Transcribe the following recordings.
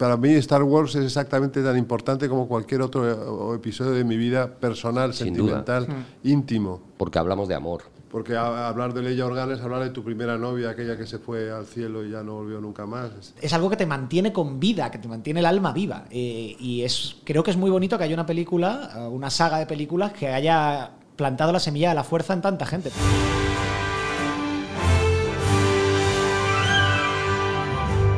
para mí Star Wars es exactamente tan importante como cualquier otro episodio de mi vida personal, sentimental, íntimo. Porque hablamos de amor. Porque hablar de Leia Organa es hablar de tu primera novia, aquella que se fue al cielo y ya no volvió nunca más. Es algo que te mantiene con vida, que te mantiene el alma viva. Eh, y es, creo que es muy bonito que haya una película, una saga de películas que haya plantado la semilla de la fuerza en tanta gente.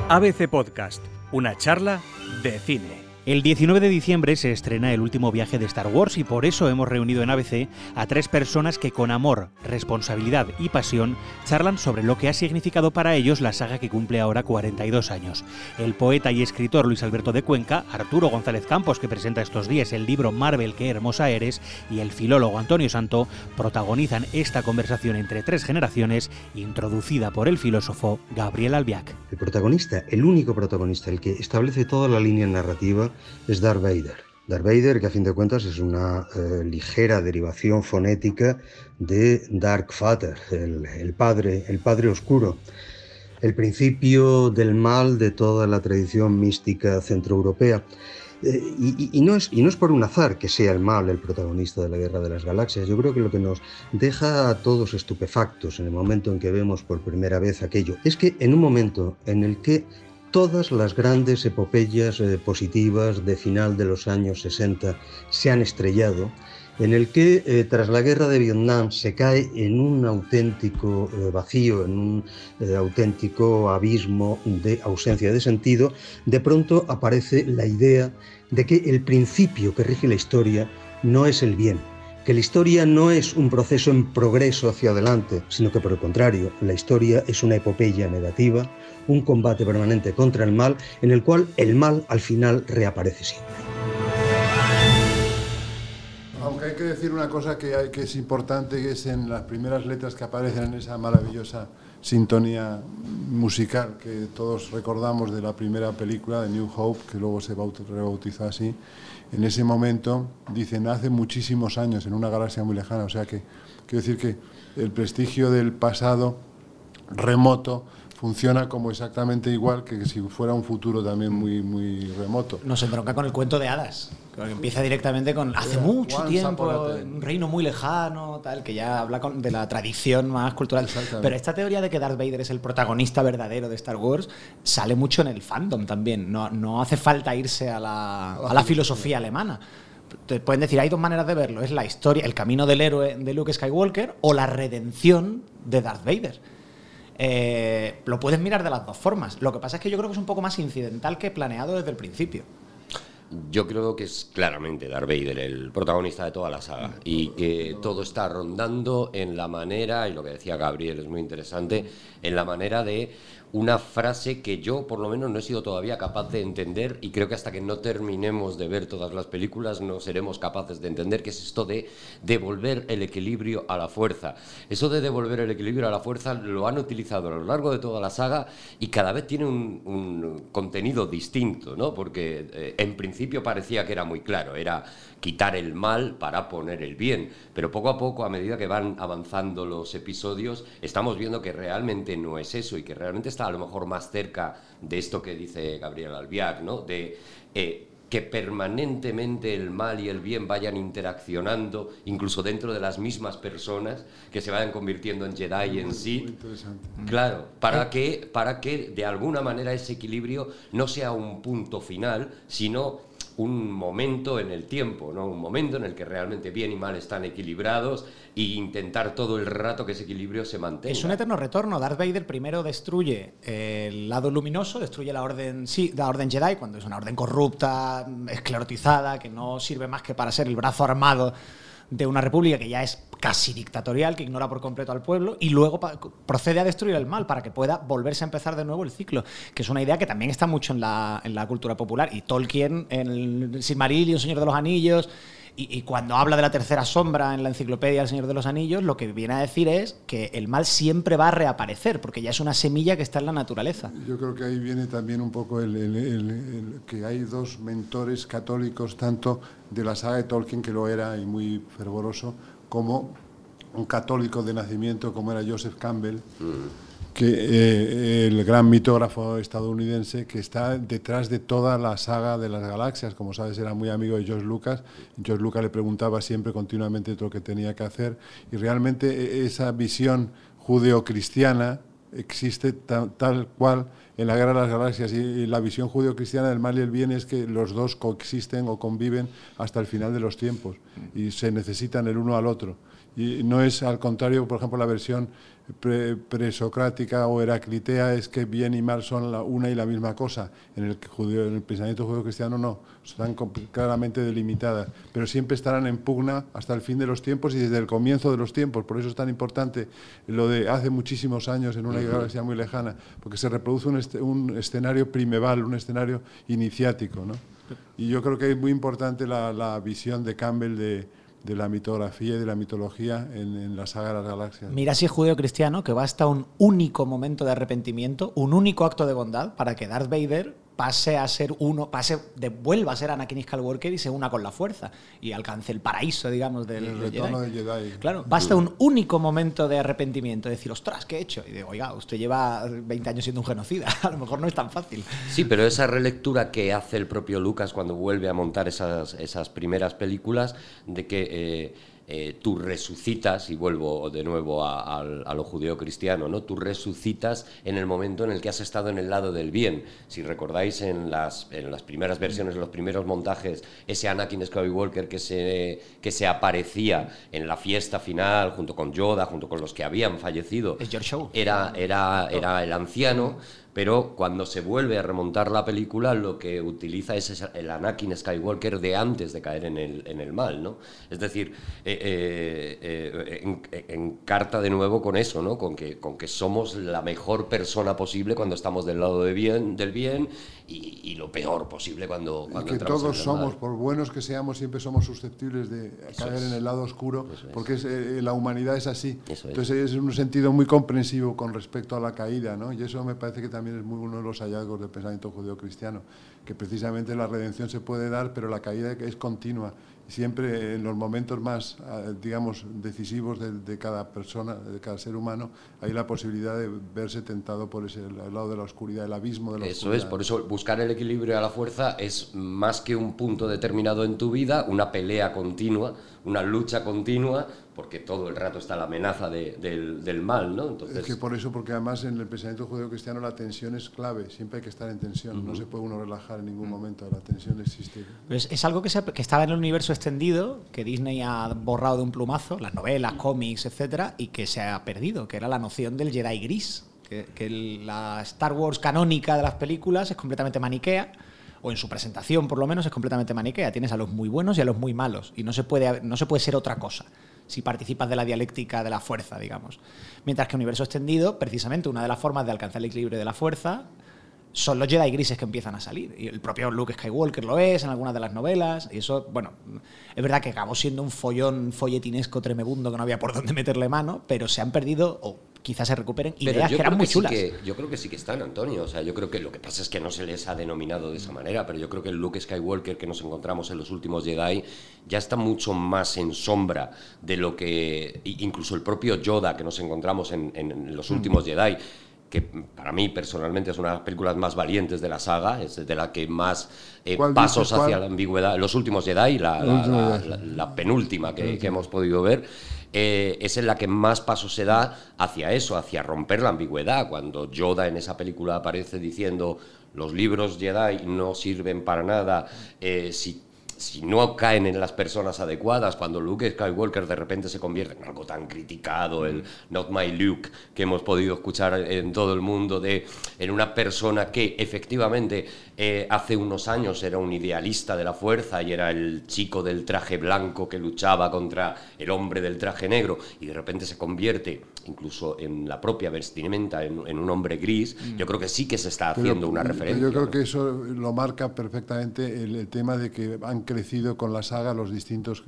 ABC Podcast, una charla de cine. El 19 de diciembre se estrena el último viaje de Star Wars y por eso hemos reunido en ABC a tres personas que con amor, responsabilidad y pasión charlan sobre lo que ha significado para ellos la saga que cumple ahora 42 años. El poeta y escritor Luis Alberto de Cuenca, Arturo González Campos, que presenta estos días el libro Marvel, qué hermosa eres, y el filólogo Antonio Santo protagonizan esta conversación entre tres generaciones introducida por el filósofo Gabriel Albiac. El protagonista, el único protagonista, el que establece toda la línea narrativa, es Darth Vader. Darth Vader, que a fin de cuentas es una eh, ligera derivación fonética de Dark Father, el, padre, el padre oscuro, el principio del mal de toda la tradición mística centroeuropea. Eh, y, no es, y no es por un azar que sea el mal el protagonista de la Guerra de las Galaxias. Yo creo que lo que nos deja a todos estupefactos en el momento en que vemos por primera vez aquello es que en un momento en el que todas las grandes epopeyas eh, positivas de final de los años 60 se han estrellado, en el que eh, tras la guerra de Vietnam se cae en un auténtico eh, vacío, en un auténtico abismo de ausencia de sentido, de pronto aparece la idea de que el principio que rige la historia no es el bien, que la historia no es un proceso en progreso hacia adelante, sino que por el contrario, la historia es una epopeya negativa, un combate permanente contra el mal, en el cual el mal al final reaparece siempre. Aunque hay que decir una cosa que, es importante, es en las primeras letras que aparecen en esa maravillosa sintonía musical que todos recordamos de la primera película de New Hope, que luego se rebautizó así, en ese momento, dicen, hace muchísimos años, en una galaxia muy lejana. O sea que, quiero decir que el prestigio del pasado remoto funciona como exactamente igual que si fuera un futuro también muy, muy remoto. Nos entronca con el cuento de hadas, que empieza directamente con hace mucho tiempo, un reino muy lejano, tal, que ya habla de la tradición más cultural. Pero esta teoría de que Darth Vader es el protagonista verdadero de Star Wars sale mucho en el fandom también. No, no hace falta irse a la, a la filosofía alemana te pueden decir, hay dos maneras de verlo, es la historia, el camino del héroe de Luke Skywalker o la redención de Darth Vader. Eh, lo puedes mirar de las dos formas. Lo que pasa es que yo creo que es un poco más incidental que planeado desde el principio. Yo creo que es claramente Darth Vader el protagonista de toda la saga y que todo está rondando en la manera, y lo que decía Gabriel es muy interesante, en la manera de una frase que yo por lo menos no he sido todavía capaz de entender y creo que hasta que no terminemos de ver todas las películas no seremos capaces de entender que es esto de devolver el equilibrio a la fuerza. Eso de devolver el equilibrio a la fuerza lo han utilizado a lo largo de toda la saga y cada vez tiene un, contenido distinto, ¿no? Porque eh, en principio parecía que era muy claro, era quitar el mal para poner el bien. Pero poco a poco, a medida que van avanzando los episodios, estamos viendo que realmente no es eso y que realmente está a lo mejor más cerca de esto que dice Gabriel Albiac, ¿no? De eh, que permanentemente el mal y el bien vayan interaccionando, incluso dentro de las mismas personas, que se vayan convirtiendo en Jedi en sí. Claro, para que, para que de alguna manera ese equilibrio no sea un punto final, sino un momento en el tiempo, ¿no? un momento en el que realmente bien y mal están equilibrados e intentar todo el rato que ese equilibrio se mantenga. Es un eterno retorno. Darth Vader primero destruye el lado luminoso, destruye la orden, sí, la orden Jedi, cuando es una orden corrupta, esclerotizada, que no sirve más que para ser el brazo armado de una república que ya es casi dictatorial, que ignora por completo al pueblo, y luego procede a destruir el mal para que pueda volverse a empezar de nuevo el ciclo, que es una idea que también está mucho en la, en la cultura popular. Y Tolkien, en el Silmarillion, Señor de los Anillos, y, cuando habla de la tercera sombra en la enciclopedia del Señor de los Anillos, lo que viene a decir es que el mal siempre va a reaparecer, porque ya es una semilla que está en la naturaleza. Yo creo que ahí viene también un poco el, que hay dos mentores católicos, tanto de la saga de Tolkien, que lo era y muy fervoroso, como un católico de nacimiento, como era Joseph Campbell. Mm que eh, el gran mitógrafo estadounidense que está detrás de toda la saga de las galaxias. Como sabes, era muy amigo de George Lucas. George Lucas le preguntaba siempre continuamente lo que tenía que hacer y realmente e, esa visión judeo-cristiana existe tal cual en la Guerra de las Galaxias y, la visión judeo-cristiana del mal y el bien es que los dos coexisten o conviven hasta el final de los tiempos y se necesitan el uno al otro. Y no es al contrario, por ejemplo, la versión presocrática o heraclitea es que bien y mal son la, una y la misma cosa. En el, judío, en el pensamiento judío-cristiano no, están claramente delimitadas, pero siempre estarán en pugna hasta el fin de los tiempos y desde el comienzo de los tiempos. Por eso es tan importante lo de hace muchísimos años en una galaxia muy lejana, porque se reproduce un, un escenario primeval, un escenario iniciático. ¿no? Y yo creo que es muy importante la, la visión de Campbell de de la mitografía y de la mitología en, la saga de las galaxias. Mira si judeo-cristiano que basta un único momento de arrepentimiento, un único acto de bondad para que Darth Vader pase a ser uno, pase, vuelva a ser Anakin Skywalker y se una con la fuerza y alcance el paraíso, digamos, del, el retorno Jedi. Jedi. Claro, basta un único momento de arrepentimiento, de decir, ostras, ¿qué he hecho? Y digo, oiga, usted lleva 20 años siendo un genocida, a lo mejor no es tan fácil. Sí, pero esa relectura que hace el propio Lucas cuando vuelve a montar esas, esas primeras películas, de que... Eh, eh, tú resucitas, y vuelvo de nuevo a, lo judeo-cristiano, ¿no? tú resucitas en el momento en el que has estado en el lado del bien. Si recordáis en las, en las primeras versiones, en los primeros montajes, ese Anakin Skywalker que se, que se aparecía en la fiesta final junto con Yoda, junto con los que habían fallecido, era, era, era el anciano pero cuando se vuelve a remontar la película lo que utiliza es el Anakin Skywalker de antes de caer en el, en el mal, ¿no? Es decir, eh, eh, eh, encarta de nuevo con eso, ¿no? Con que, con que somos la mejor persona posible cuando estamos del lado de bien, del bien y, lo peor posible cuando, cuando y que todos somos, por buenos que seamos, siempre somos susceptibles de caer en el lado oscuro, porque la humanidad es así. Entonces es un sentido muy comprensivo con respecto a la caída, ¿no? Y eso me parece que también es muy uno de los hallazgos del pensamiento judío-cristiano, que precisamente la redención se puede dar, pero la caída es continua. Siempre en los momentos más, ah, digamos, decisivos de, cada persona, de cada ser humano, hay la posibilidad de verse tentado por ese lado de la oscuridad, el abismo de la eso es, por eso buscar el equilibrio a la fuerza es más que un punto determinado en tu vida, una pelea continua, una lucha continua porque todo el rato está la amenaza del, del, mal, ¿no? Entonces... Es que por eso, porque además en el pensamiento judío-cristiano la tensión es clave, siempre hay que estar en tensión, no se puede uno relajar en ningún momento, la tensión existe. Pues es algo que, que estaba en el universo extendido, que Disney ha borrado de un plumazo, las novelas, cómics, etcétera, y que se ha perdido, que era la noción del Jedi gris, que, que la Star Wars canónica de las películas es completamente maniquea, o en su presentación por lo menos es completamente maniquea. Tienes a los muy buenos y a los muy malos, y no se puede, no se puede ser otra cosa si participas de la dialéctica de la fuerza, digamos. Mientras que universo extendido, precisamente una de las formas de alcanzar el equilibrio de la fuerza son los Jedi grises que empiezan a salir. Y el propio Luke Skywalker lo es en algunas de las novelas. Y eso, bueno, es verdad que acabó siendo un follón folletinesco tremebundo que no había por dónde meterle mano, pero se han perdido, quizás se recuperen ideas que eran muy chulas. yo creo que sí que están, Antonio. O sea, yo creo que lo que pasa es que no se les ha denominado de esa manera, pero yo creo que el Luke Skywalker que nos encontramos en los últimos Jedi ya está mucho más en sombra de lo que incluso el propio Yoda que nos encontramos en, en los mm. últimos Jedi que para mí personalmente es una de las películas más valientes de la saga, es de la que más eh, pasos hacia la ambigüedad, Los últimos Jedi, la, la, penúltima que, hemos podido ver, eh, es en la que más pasos se da hacia eso, hacia romper la ambigüedad, cuando Yoda en esa película aparece diciendo los libros Jedi no sirven para nada eh, si si no caen en las personas adecuadas, cuando Luke Skywalker de repente se convierte en algo tan criticado, el Not My Luke, que hemos podido escuchar en todo el mundo, de, en una persona que efectivamente eh, hace unos años era un idealista de la fuerza y era el chico del traje blanco que luchaba contra el hombre del traje negro, y de repente se convierte incluso en la propia vestimenta en, un hombre gris, mm. yo creo que sí que se está haciendo una referencia. Yo creo que eso lo marca perfectamente el, el tema de que han crecido con la saga los distintos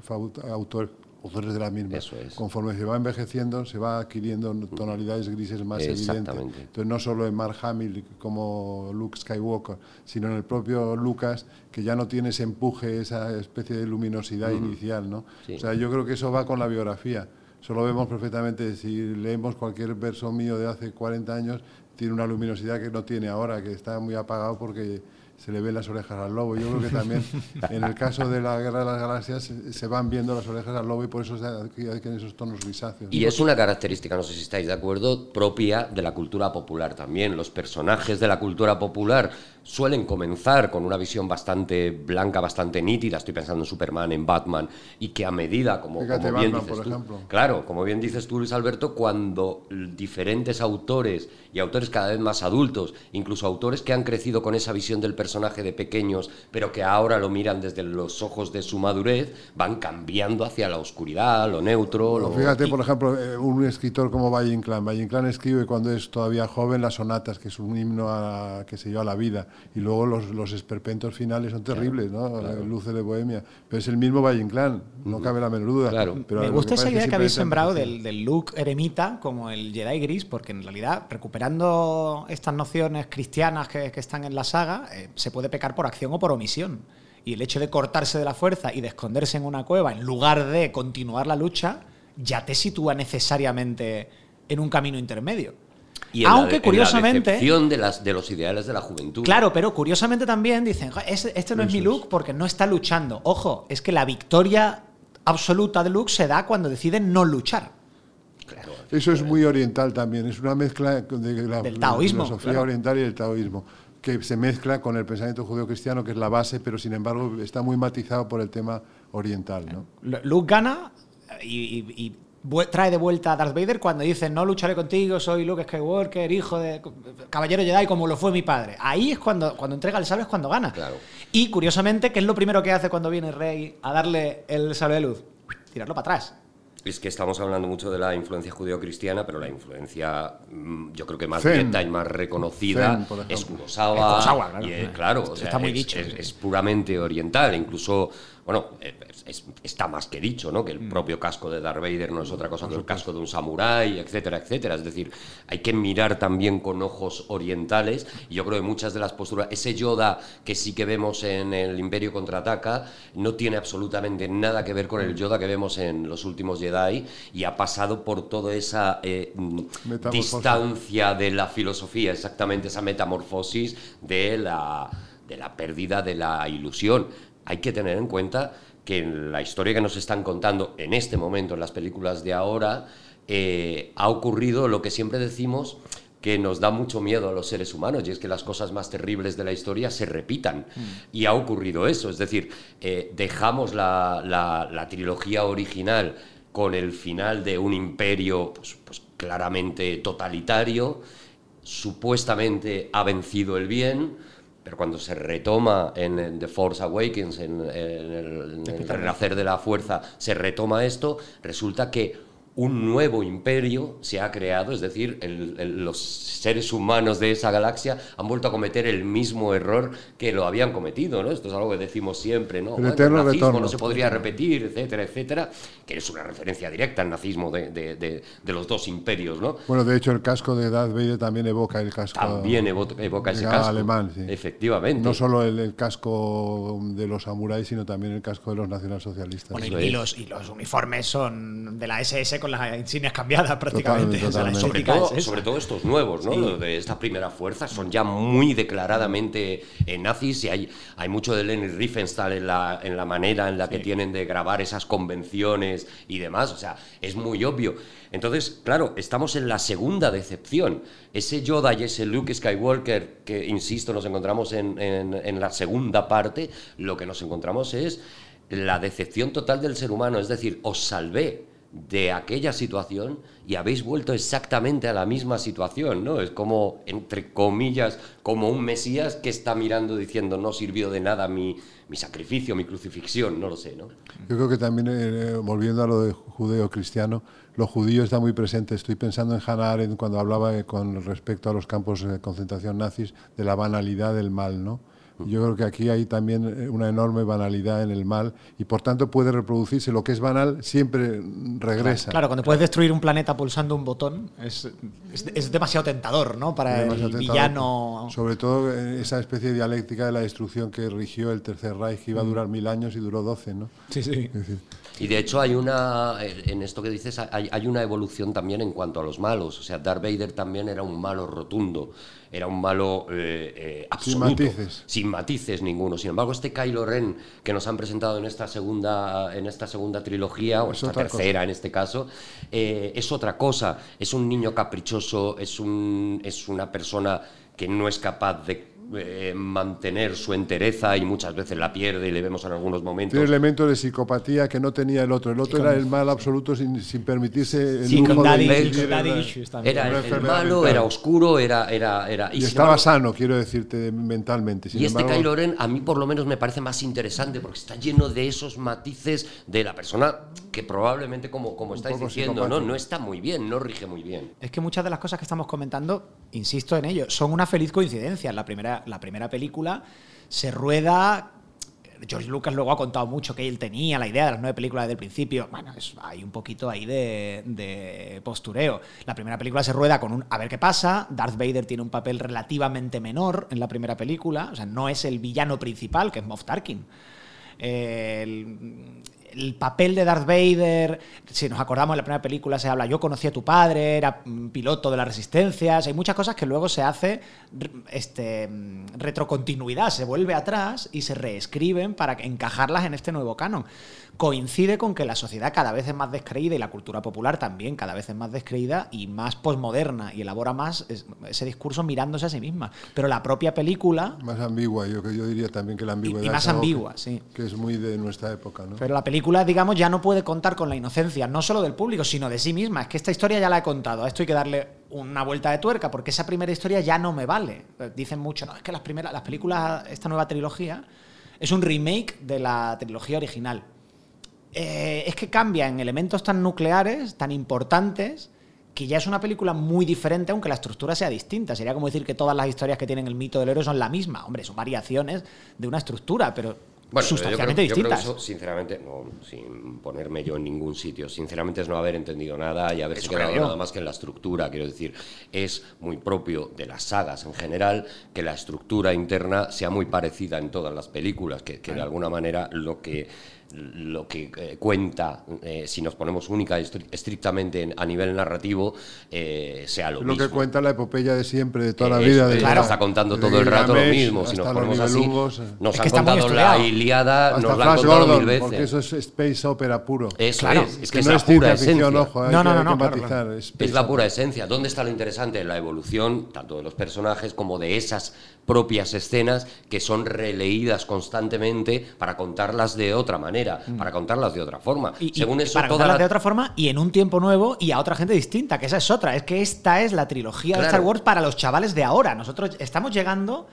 autores, autores de la misma. Conforme se va envejeciendo, se va adquiriendo tonalidades grises más evidentes. Entonces, no solo en Mark Hamill como Luke Skywalker, sino en el propio Lucas, que ya no tiene ese empuje, esa especie de luminosidad inicial. ¿no? O sea, yo creo que eso va con la biografía. Eso lo vemos perfectamente. Si leemos cualquier verso mío de hace 40 años, tiene una luminosidad que no tiene ahora, que está muy apagado porque se le ven las orejas al lobo. Yo creo que también en el caso de la Guerra de las Galaxias se van viendo las orejas al lobo y por eso hay que esos tonos grisáceos. Y es una característica, no sé si estáis de acuerdo, propia de la cultura popular también. Los personajes de la cultura popular suelen comenzar con una visión bastante blanca, bastante nítida, estoy pensando en Superman, en Batman, y que a medida, como, bien dices tú, claro, como bien dices tú, Luis Alberto, cuando diferentes autores y autores cada vez más adultos, incluso autores que han crecido con esa visión del personaje de pequeños, pero que ahora lo miran desde los ojos de su madurez, van cambiando hacia la oscuridad, lo neutro. Lo... Fíjate, por ejemplo, eh, un escritor como Valle Inclán. Valle Inclán escribe cuando es todavía joven las sonatas, que es un himno a, que se dio a la vida y luego los, los esperpentos finales son terribles, ¿no? Luce de Bohemia. Pero es el mismo Valle Inclán, no cabe la menor duda. Me gusta esa idea que, habéis sembrado del, del, look eremita como el Jedi gris, porque en realidad, recuperando estas nociones cristianas que, que están en la saga, eh, se puede pecar por acción o por omisión. Y el hecho de cortarse de la fuerza y de esconderse en una cueva en lugar de continuar la lucha, ya te sitúa necesariamente en un camino intermedio. Y Aunque curiosamente. En de, las, de los ideales de la juventud. Claro, pero curiosamente también dicen: este, no es mi Luke porque no está luchando. Ojo, es que la victoria absoluta de Luke se da cuando deciden no luchar. Eso es muy oriental también, es una mezcla de la, Del taoísmo, filosofía oriental y el taoísmo, que se mezcla con el pensamiento judeo-cristiano, que es la base, pero sin embargo está muy matizado por el tema oriental. ¿no? Luke gana y trae de vuelta a Darth Vader cuando dice no lucharé contigo, soy Luke Skywalker, hijo de caballero Jedi como lo fue mi padre. Ahí es cuando, cuando entrega el sable es cuando gana. Claro. Y curiosamente, ¿qué es lo primero que hace cuando viene Rey a darle el sable de luz? Tirarlo para atrás. Es que estamos hablando mucho de la influencia judío-cristiana, pero la influencia, mm, yo creo que más directa y más reconocida es Kurosawa. Kurosawa claro. Y, claro, está muy es, dicho. Es, puramente oriental. Incluso, bueno, eh, está más que dicho, ¿no? Que el mm. propio casco de Darth Vader no es otra cosa que el casco de un samurái, etcétera, etcétera. Es decir, hay que mirar también con ojos orientales. Y yo creo que muchas de las posturas, ese Yoda que sí que vemos en el Imperio contraataca, no tiene absolutamente nada que ver con el Yoda que vemos en los últimos Jedi y ha pasado por toda esa eh, mm, distancia de la filosofía, exactamente esa metamorfosis de la de la pérdida de la ilusión. Hay que tener en cuenta que en la historia que nos están contando en este momento, en las películas de ahora, eh, ha ocurrido lo que siempre decimos que nos da mucho miedo a los seres humanos, y es que las cosas más terribles de la historia se repitan. Mm. Y ha ocurrido eso, es decir, eh, dejamos la, trilogía original con el final de un imperio pues, pues claramente totalitario, supuestamente ha vencido el bien, pero cuando se retoma en, The Force Awakens, en, el, en el renacer de la fuerza, se retoma esto, resulta que un nuevo imperio se ha creado, es decir, los seres humanos de esa galaxia han vuelto a cometer el mismo error que lo habían cometido, ¿no? Esto es algo que decimos siempre, ¿no? El, nazismo no se podría repetir, etcétera, etcétera, que es una referencia directa al nazismo de, los dos imperios, ¿no? Bueno, de hecho el casco de Darth Vader también evoca el casco... También evoca, ese casco. alemán, sí. Efectivamente. No solo el, casco de los samuráis, sino también el casco de los nacionalsocialistas. Bueno, y, los, y los uniformes son de la SS con las insignias cambiadas prácticamente. Sobre, todo, sobre, todo, estos nuevos, ¿no? De esta primera fuerza, son ya muy declaradamente eh, nazis y hay, hay mucho de Lenny Riefenstahl en la, en la manera en la que tienen de grabar esas convenciones y demás. O sea, es muy obvio. Entonces, claro, estamos en la segunda decepción. Ese Yoda y ese Luke Skywalker, que insisto, nos encontramos en, en, en la segunda parte, lo que nos encontramos es la decepción total del ser humano. Es decir, os salvé de aquella situación y habéis vuelto exactamente a la misma situación, ¿no? Es como, entre comillas, como un Mesías que está mirando diciendo no sirvió de nada mi, mi sacrificio, mi crucifixión, no lo sé, ¿no? Yo creo que también, eh, volviendo a lo de judeo-cristiano, lo judío está muy presente. Estoy pensando en Hannah Arendt cuando hablaba con respecto a los campos de concentración nazis de la banalidad del mal, ¿no? Yo creo que aquí hay también eh, una enorme banalidad en el mal y por tanto puede reproducirse. Lo que es banal siempre regresa. Claro, cuando puedes destruir un planeta pulsando un botón es, es- es demasiado tentador, ¿no? Para Demasiado el tentador. villano. Sobre todo eh, esa especie de dialéctica de la destrucción que rigió el Tercer Reich, que iba a durar mil años y duró doce, ¿no? Sí, sí. Decir, Y de hecho hay una, en esto que dices, hay, hay una evolución también en cuanto a los malos. O sea, Darth Vader también era un malo rotundo, era un malo eh, eh, Sin absoluto. matices. Sin matices ninguno. Sin embargo, este Kylo Ren que nos han presentado en esta segunda, en esta segunda trilogía, o Es esta otra tercera en este caso, eh, es otra cosa. Es un niño caprichoso, es, un, es una persona que no es capaz de eh, mantener su entereza y muchas veces la pierde y le vemos en algunos momentos. Tiene elementos de psicopatía que no tenía el otro. El otro era el mal absoluto sin, sin permitirse el Sí, lujo de daddy, vivir con daddy la- issues también. Era el, malo, mental. era oscuro, era... era, era Y estaba embargo- sano, quiero decirte, mentalmente. Sin y este embargo, Kylo Ren a mí por lo menos me parece más interesante porque está lleno de esos matices de la persona que probablemente, como, como estáis diciendo, ¿no? no está muy bien, no rige muy bien. Es que muchas de las cosas que estamos comentando, insisto en ello, son una feliz coincidencia. La primera, la primera película se rueda. George Lucas luego ha contado mucho que él tenía la idea de las nueve películas desde el principio. Bueno, es- hay un poquito ahí de, de postureo. La primera película se rueda con un a ver qué pasa. Darth Vader tiene un papel relativamente menor en la primera película. O sea, no es el villano principal, que es Moff Tarkin. El, el papel de Darth Vader, si nos acordamos en la primera película se habla, yo conocí a tu padre, era mm, piloto de las resistencias, hay muchas cosas que luego se hace este, mm, retrocontinuidad, se vuelve atrás y se reescriben para encajarlas en este nuevo canon. Coincide con que la sociedad cada vez es más descreída y la cultura popular también cada vez es más descreída y más posmoderna y elabora más es- ese discurso mirándose a sí misma. Pero la propia película Más ambigua, yo, que yo diría también que la ambigüedad. más es algo que- ambigua, sí. Que es muy de nuestra época, ¿no? Pero la película, digamos, ya no puede contar con la inocencia, no solo del público, sino de sí misma. Es que esta historia ya la he contado, a esto hay que darle una vuelta de tuerca, porque esa primera historia ya no me vale. Eh, Dicen mucho, no, es que las primeras, las películas, esta nueva trilogía, es un remake de la trilogía original. Eh, es que cambia en elementos tan nucleares, tan importantes, que ya es una película muy diferente, aunque la estructura sea distinta. Sería como decir que todas las historias que tienen el mito del héroe son la misma. Hombre, son variaciones de una estructura, pero Bueno, sustancialmente yo creo, yo creo distintas. eso, sinceramente, no, sin ponerme yo en ningún sitio, sinceramente es no haber entendido nada y haberse Eso quedado nada más que en la estructura. Quiero decir, es muy propio de las sagas en general que la estructura interna sea muy parecida en todas las películas, que, que de alguna manera lo que lo que eh, cuenta, eh, si nos ponemos única estrictamente en- a nivel narrativo, eh, sea lo mismo. lo que cuenta la epopeya de siempre, de toda la vida. es, de claro, la- está contando todo el rato lo mismo. Si nos ponemos así, nos Es han que muy contado la hasta nos la han contado Gordon, mil veces. porque eso es space opera puro. Eso Claro, es, es que, que es la pura esencia. ojo, No, no, no, no, claro, matizar. claro. Es la pura esencia. ¿Dónde está lo interesante? La evolución tanto de los personajes como de esas propias escenas que son releídas constantemente para contarlas de otra manera, para contarlas de otra forma. Y- y Según eso, para contarlas la- de otra forma y en un tiempo nuevo y a otra gente distinta, que esa es otra. Es que esta es la trilogía de. Star Wars para los chavales de ahora. Nosotros estamos llegando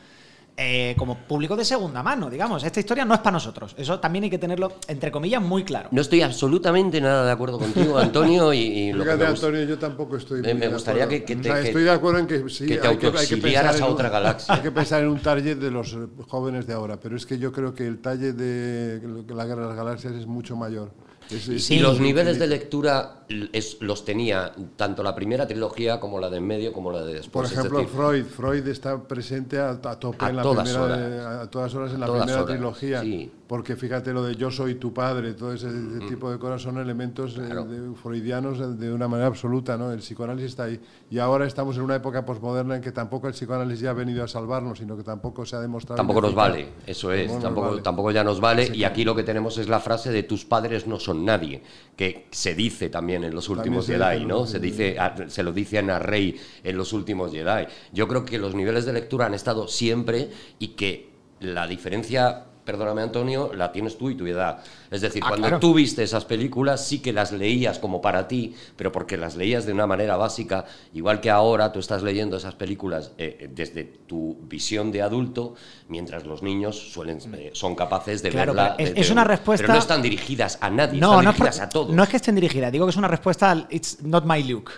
eh, como público de segunda mano, digamos. Esta historia no es para nosotros. Eso también hay que tenerlo, entre comillas, muy claro. No estoy absolutamente nada de acuerdo contigo, Antonio, y, y lo que Fíjate, Antonio, yo tampoco estoy. Me- muy me de gustaría acuerdo. que- que O te- sea, que- estoy de acuerdo en que sí. que te hay hay autoexiliaras pensar a otra un- galaxia. Hay que pensar en un target de los eh, jóvenes de ahora, pero es que yo creo que el target de la Guerra de las Galaxias es mucho mayor. Es- y los es niveles de lectura es- los tenía tanto la primera trilogía como la de en medio como la de después. Por Es ejemplo, decir, Freud. Freud está presente a, a tope A en la todas primera, horas. de- a todas horas en la primera horas, trilogía. sí. Porque fíjate lo de yo soy tu padre, todo ese, ese tipo de cosas son elementos eh, Claro. de- freudianos de, de una manera absoluta, ¿no? El psicoanálisis está ahí. Y ahora estamos en una época posmoderna en que tampoco el psicoanálisis ya ha venido a salvarnos, sino que tampoco se ha demostrado. Tampoco nos vale, eso es, Tampoco nos tampoco, vale. tampoco ya nos vale. Y aquí lo que tenemos es la frase de tus padres no son nadie, que se dice también en los últimos Jedi, dice, ¿no? Se, dice, a- se lo dicen a Rey en los últimos Jedi. Yo creo que los niveles de lectura han estado siempre y que la diferencia, perdóname Antonio, la tienes tú y tu edad. Es decir, Ah, cuando claro. tú viste esas películas sí que las leías como para ti, pero porque las leías de una manera básica, igual que ahora tú estás leyendo esas películas eh, desde tu visión de adulto, mientras los niños suelen, eh, son capaces de Claro, verla. pero es- de- es una respuesta- Pero no están dirigidas a nadie, No, están no es, por- dirigidas a todos. no es que estén dirigidas, digo que es una respuesta al It's not my look.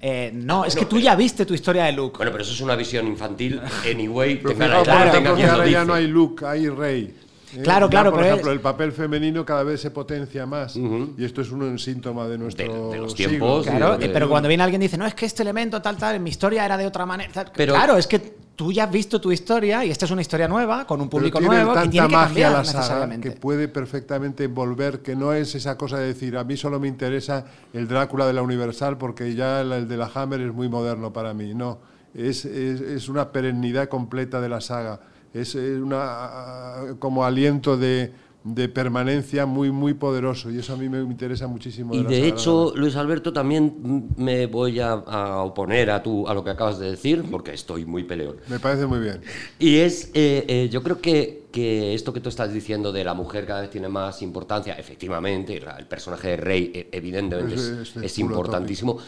Eh, no, es que tú ya viste tu historia de Luke. Bueno, pero eso es una visión infantil. Anyway, Pero tenga la fijaos, edad por que ejemplo, tenga que quien lo ahora ya no hay Luke, hay Rey. ¿eh? Claro, Ya, claro, Por pero ejemplo, es- el papel femenino cada vez se potencia más. Y esto es un síntoma de nuestro De- de los siglo. tiempos y Claro, de- eh, pero cuando viene alguien y dice, no, es que este elemento tal, tal, en mi historia era de otra manera. tal". Pero- claro, es que tú ya has visto tu historia y esta es una historia nueva, con un público tiene nuevo, que tanta tiene que magia cambiar la saga que puede perfectamente volver, que no es esa cosa de decir, a mí solo me interesa el Drácula de la Universal porque ya el, de la Hammer es muy moderno para mí. No, es, es, es una perennidad completa de la saga. Es eh, una como aliento de, de permanencia muy, muy poderoso y eso a mí me interesa muchísimo. Y de hecho, Luis Alberto, también me voy a, a oponer a, tu, a lo que acabas de decir, porque estoy muy peleón. Me parece muy bien. Y es, eh, eh, yo creo que, que esto que tú estás diciendo de la mujer cada vez tiene más importancia, efectivamente, el personaje de Rey eh, evidentemente Es- es, es el es puro importantísimo,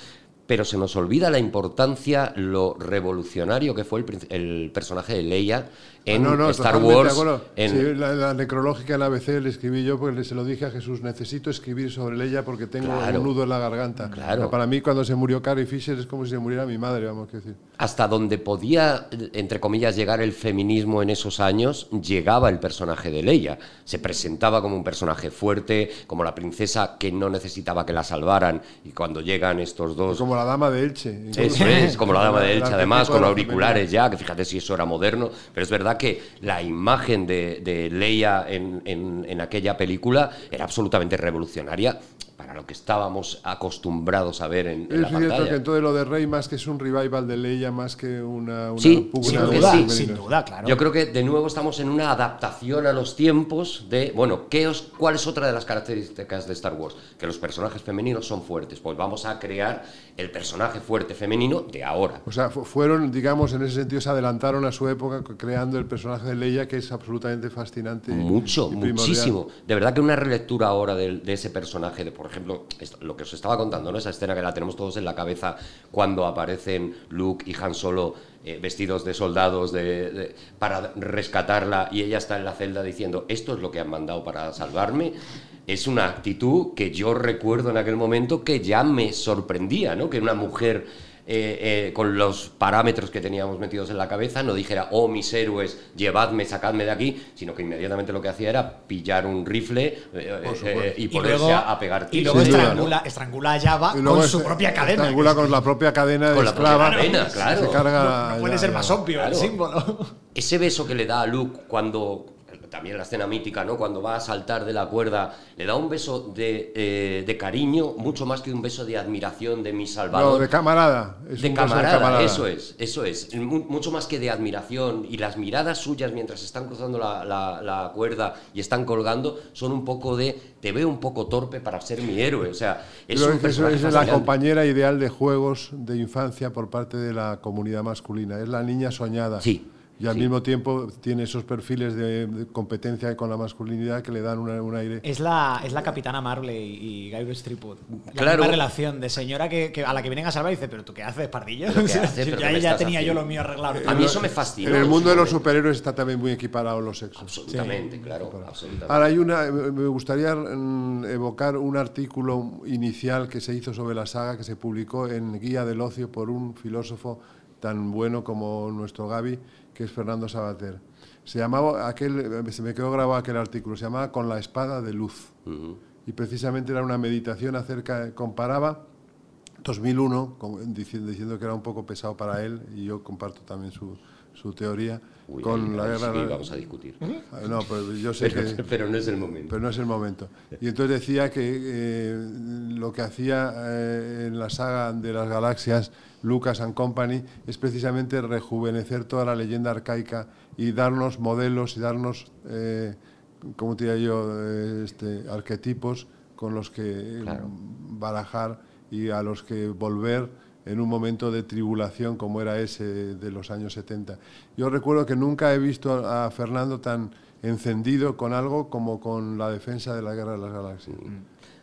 pero se nos olvida la importancia, lo revolucionario que fue el, el personaje de Leia en Ah, no, no, Star Wars. en- Sí, la, la necrológica en ABC le escribí yo porque se lo dije a Jesús, necesito escribir sobre ella porque tengo Claro. un nudo en la garganta. Claro. Para mí cuando se murió Carrie Fisher es como si se muriera mi madre, vamos a decir. hasta donde podía, entre comillas, llegar el feminismo en esos años, llegaba el personaje de Leia. Se presentaba como un personaje fuerte, como la princesa que no necesitaba que la salvaran, y cuando llegan estos dos... Como la dama de Elche. Eso es, como la dama de El Elche, además, con auriculares ya, que fíjate si eso era moderno, pero es verdad que la imagen de, de Leia en, en- en aquella película era absolutamente revolucionaria para lo que estábamos acostumbrados a ver en, en Es la cierto pantalla. que entonces lo de Rey más que es un revival de Leia, más que una, una Sí, pugna Sin duda, sí. sin duda, claro. Yo creo que de nuevo estamos en una adaptación a los tiempos de, bueno, ¿qué os- ¿cuál es otra de las características de Star Wars? Que los personajes femeninos son fuertes. Pues vamos a crear el personaje fuerte femenino de ahora. O sea, fu- fueron, digamos, en ese sentido se adelantaron a su época creando el personaje de Leia que es absolutamente fascinante. Mucho, y muchísimo. De verdad que una relectura ahora de, de ese personaje, de por ejemplo, lo que os estaba contando, ¿no? esa escena que la tenemos todos en la cabeza cuando aparecen Luke y Han Solo eh, vestidos de soldados de- de- para rescatarla y ella está en la celda diciendo, esto es lo que han mandado para salvarme. Es una actitud que yo recuerdo en aquel momento que ya me sorprendía, ¿no? Que una mujer eh, eh, con los parámetros que teníamos metidos en la cabeza, no dijera, oh, mis héroes, llevadme, sacadme de aquí, sino que inmediatamente lo que hacía era pillar un rifle eh, y Y ponerse luego, a, a pegar y luego estrangula, estrangula a Java Y luego con es- su propia cadena. Estrangula con la propia cadena de Con la propia esclava. cadena, Se claro. carga no, no puede ya- ser más obvio el símbolo. Ese beso que le da a Luke cuando, también la escena mítica, ¿no? Cuando va a saltar de la cuerda, le da un beso de, eh, de cariño, mucho más que un beso de admiración de mi No, salvador. de camarada. Es de camarada, eso es, eso es. Mu- Mucho más que de admiración. Y las miradas suyas mientras están cruzando la, la- la cuerda y están colgando son un poco de te veo un poco torpe para ser mi héroe. O sea, es un eso es la compañera ideal de juegos de infancia por parte de la comunidad masculina. Es la niña soñada. Sí, Y al sí. mismo tiempo tiene esos perfiles de, de competencia con la masculinidad que le dan una- un aire. Es la, es la capitana Marley y Guybrush Threepwood. La Claro. misma relación de señora que, que a la que vienen a salvar y dice, pero tú qué haces, pardillo. ¿Pero qué O sea, haces? yo ¿Pero ya, tenía yo lo mío arreglado. A mí eso me fascinó. En el mundo de los superhéroes está también muy equiparado los sexos. Absolutamente, claro. Absolutamente. Ahora hay una, me gustaría mm, evocar un artículo inicial que se hizo sobre la saga que se publicó en Guía del Ocio por un filósofo tan bueno como nuestro Gaby, que es Fernando Sabater. Se llamaba aquel, se me quedó grabado aquel artículo, se llamaba Con la espada de luz. Y precisamente era una meditación acerca, comparaba 2001, con- diciendo, diciendo que era un poco pesado para él, y yo comparto también su, su teoría, Uy, con la guerra... sí vamos a discutir. Ah, No, pero yo sé Pero, que... pero no es el momento. Pero no es el momento. Y entonces decía que eh, lo que hacía eh, en la saga de las galaxias Lucas and Company es precisamente rejuvenecer toda la leyenda arcaica y darnos modelos y darnos, eh, ¿cómo te diría yo?, este, arquetipos con los que Claro. barajar y a los que volver en un momento de tribulación como era ese de los años 70. Yo recuerdo que nunca he visto a Fernando tan encendido con algo como con la defensa de la guerra de las galaxias.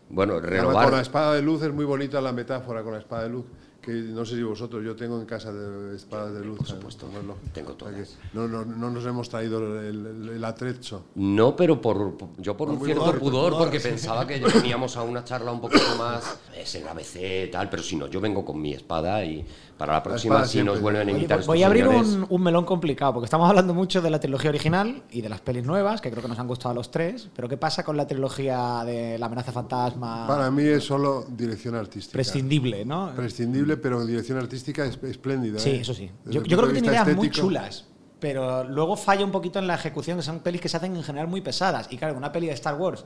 Bueno, Además, renovar. Con la espada de luz es muy bonita la metáfora con la espada de luz, que no sé si vosotros, yo tengo en casa de espadas de luz. Por supuesto, tengo todas. No, no, no, nos hemos traído el, el, el atrecho. No, pero por, yo por Por un cierto pudor, porque pensaba que veníamos a una charla un poquito más, es el ABC, tal, pero si no, yo vengo con mi espada y para la próxima, si nos vuelven a invitar pues voy a abrir un, un melón complicado, porque estamos hablando mucho de la trilogía original y de las pelis nuevas, que creo que nos han gustado a los tres, pero ¿qué pasa con la trilogía de La amenaza fantasma? Para mí es solo dirección artística. prescindible, ¿no? Prescindible, pero dirección artística es espléndida. Sí, ¿eh? eso sí. Desde Yo, yo creo que tiene ideas muy chulas, pero luego falla un poquito en la ejecución, que son pelis que se hacen en general muy pesadas. Y claro, una peli de Star Wars,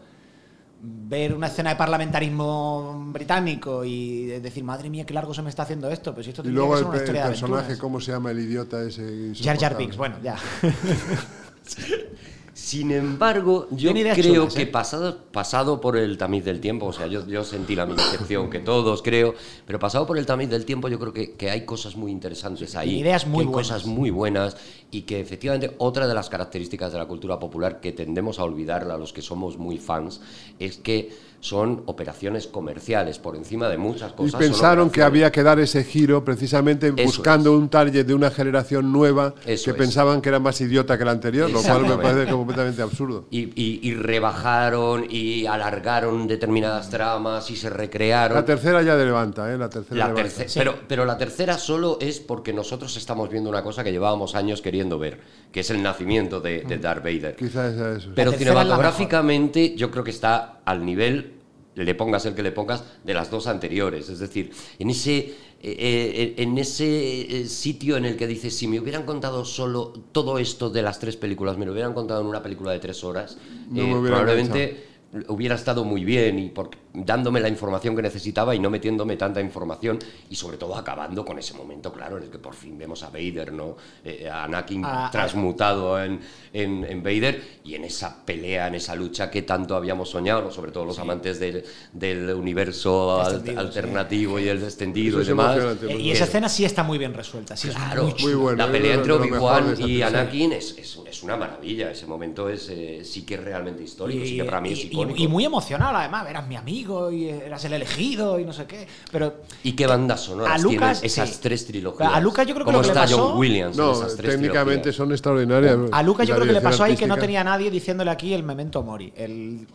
ver una escena de parlamentarismo británico y decir, madre mía, qué largo se me está haciendo esto, pero si esto Y luego que el, ser una pe- historia el de personaje. ¿cómo se llama el idiota ese? Jar Jar? Binks, bueno, ya. Sin embargo, yo creo chulas, que ¿eh? pasado, pasado por el tamiz del tiempo, o sea, yo, yo sentí la misma decepción que todos, creo, pero pasado por el tamiz del tiempo, yo creo que, que hay cosas muy interesantes ahí. ideas muy buenas. cosas muy buenas y que efectivamente otra de las características de la cultura popular que tendemos a olvidar a los que somos muy fans es que son operaciones comerciales por encima de muchas Y cosas. son pensaron que había que dar ese giro precisamente Eso buscando un target de una generación nueva Eso que es. pensaban que era más idiota que la anterior, lo cual me parece completamente absurdo. Y, y- y rebajaron y alargaron determinadas tramas y se recrearon. La tercera ya levanta, ¿eh? La tercera La levanta. terce- pero, pero la tercera solo es porque nosotros estamos viendo una cosa que llevábamos años queriendo ver, que es el nacimiento de, de Darth Vader. Quizás sea eso. Pero es cinematográficamente yo creo que está al nivel, le pongas el que le pongas, de las dos anteriores. Es decir, en ese, eh, eh, en ese eh, sitio en el que dices, si me hubieran contado solo todo esto de las tres películas, me lo hubieran contado en una película de tres horas, No eh, probablemente hubiera estado muy bien y por- dándome la información que necesitaba y no metiéndome tanta información y sobre todo acabando con ese momento, claro, en el que por fin vemos a Vader, ¿no? Eh, a Anakin A- a- transmutado en, en, en Vader y en esa pelea, en esa lucha que tanto habíamos soñado, ¿no? sobre todo los amantes del, del universo al- alternativo y el extendido Eso y es demás. Eh, y esa escena sí está muy bien resuelta. Sí, es Claro, muy bueno, la es pelea entre Obi-Wan y. Anakin es, es, es una maravilla. Ese momento es, eh, sí que es realmente histórico, sí que para mí es y- icónico. y muy emocional, además. Eras mi amigo y eras el elegido y no sé qué. Pero ¿Y qué bandas sonoras A Lucas, tienen esas sí. tres trilogías? A Lucas yo creo que ¿Cómo lo que le está pasó- John Williams en No, esas tres técnicamente trilogías? son extraordinarias. a Lucas yo creo que le pasó ahí que no tenía nadie diciéndole aquí el memento mori. El.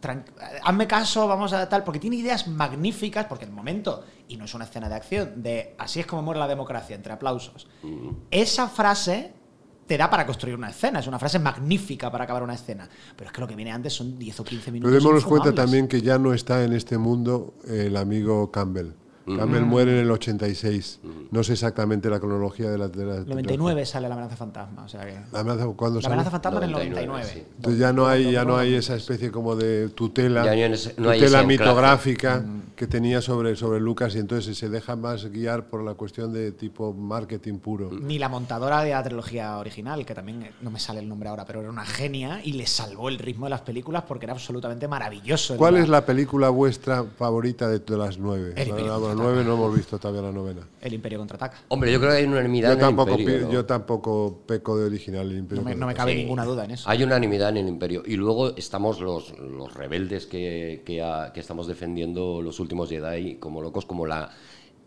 tran- Hazme caso, vamos a tal, porque tiene ideas magníficas, porque el momento, y no es una escena de acción, de así es como muere la democracia, entre aplausos. Mm. Esa frase te da para construir una escena, es una frase magnífica para acabar una escena. Pero es que lo que viene antes son 10 o 15 minutos. Pero démonos cuenta también que ya no está en este mundo el amigo Campbell. Campbell muere en el 86. No sé exactamente la cronología de la. De la 99 sale la amenaza fantasma. O sea que. La amenaza, ¿cuándo La sale? amenaza fantasma en el 99, 99. sí. Entonces ya no hay, ya no hay esa especie como de tutela, Ya no hay ese- no hay tutela mitográfica que tenía sobre, sobre Lucas y entonces se deja más guiar por la cuestión de tipo marketing puro. Ni la montadora de la trilogía original, que también eh, no me sale el nombre ahora, pero era una genia y le salvó el ritmo de las películas porque era absolutamente maravilloso. ¿Cuál es la película vuestra favorita de, de las nueve? El La- Imperio nueve no hemos visto todavía la novena. El Imperio contraataca. Hombre, yo creo que hay unanimidad Yo en el tampoco, Imperio, pi- ¿no? yo tampoco peco de original. el Imperio No me, no me cabe Sí. ninguna duda en eso. Hay unanimidad en el imperio. Y luego estamos los, los rebeldes que, que, ha- que estamos defendiendo los últimos Jedi como locos, como la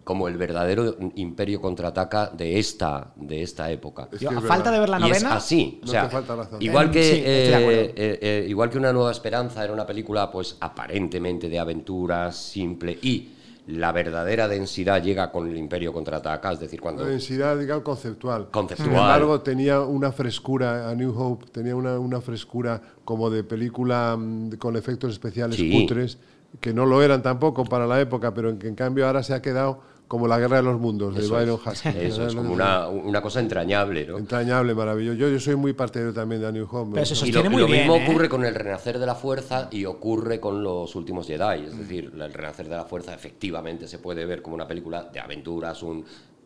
como el verdadero imperio contraataca de esta, de esta época. Es que a es falta verdad. de ver la y es novena, así. O No sea, te falta razón. Igual Em, que, sí, eh, eh, eh, igual que Una Nueva Esperanza era una película, pues aparentemente de aventuras, simple, y la verdadera densidad llega con el Imperio contraataca, es decir, cuando La densidad, digamos, conceptual. Conceptual. Sin embargo, tenía una frescura, a New Hope tenía una, una frescura como de película mm, con efectos especiales Sí. cutres, que no lo eran tampoco para la época, pero en que en cambio ahora se ha quedado como la guerra de los mundos, de Eso Byron es, Husky. eso es como una, una cosa entrañable, ¿no? Entrañable, maravilloso. Yo, yo soy muy partidario también de A New Hope. Pero eso Y lo, sostiene muy lo bien, mismo ¿eh? ocurre con el renacer de la fuerza y ocurre con los últimos Jedi. Es decir, el renacer de la fuerza efectivamente se puede ver como una película de aventuras, un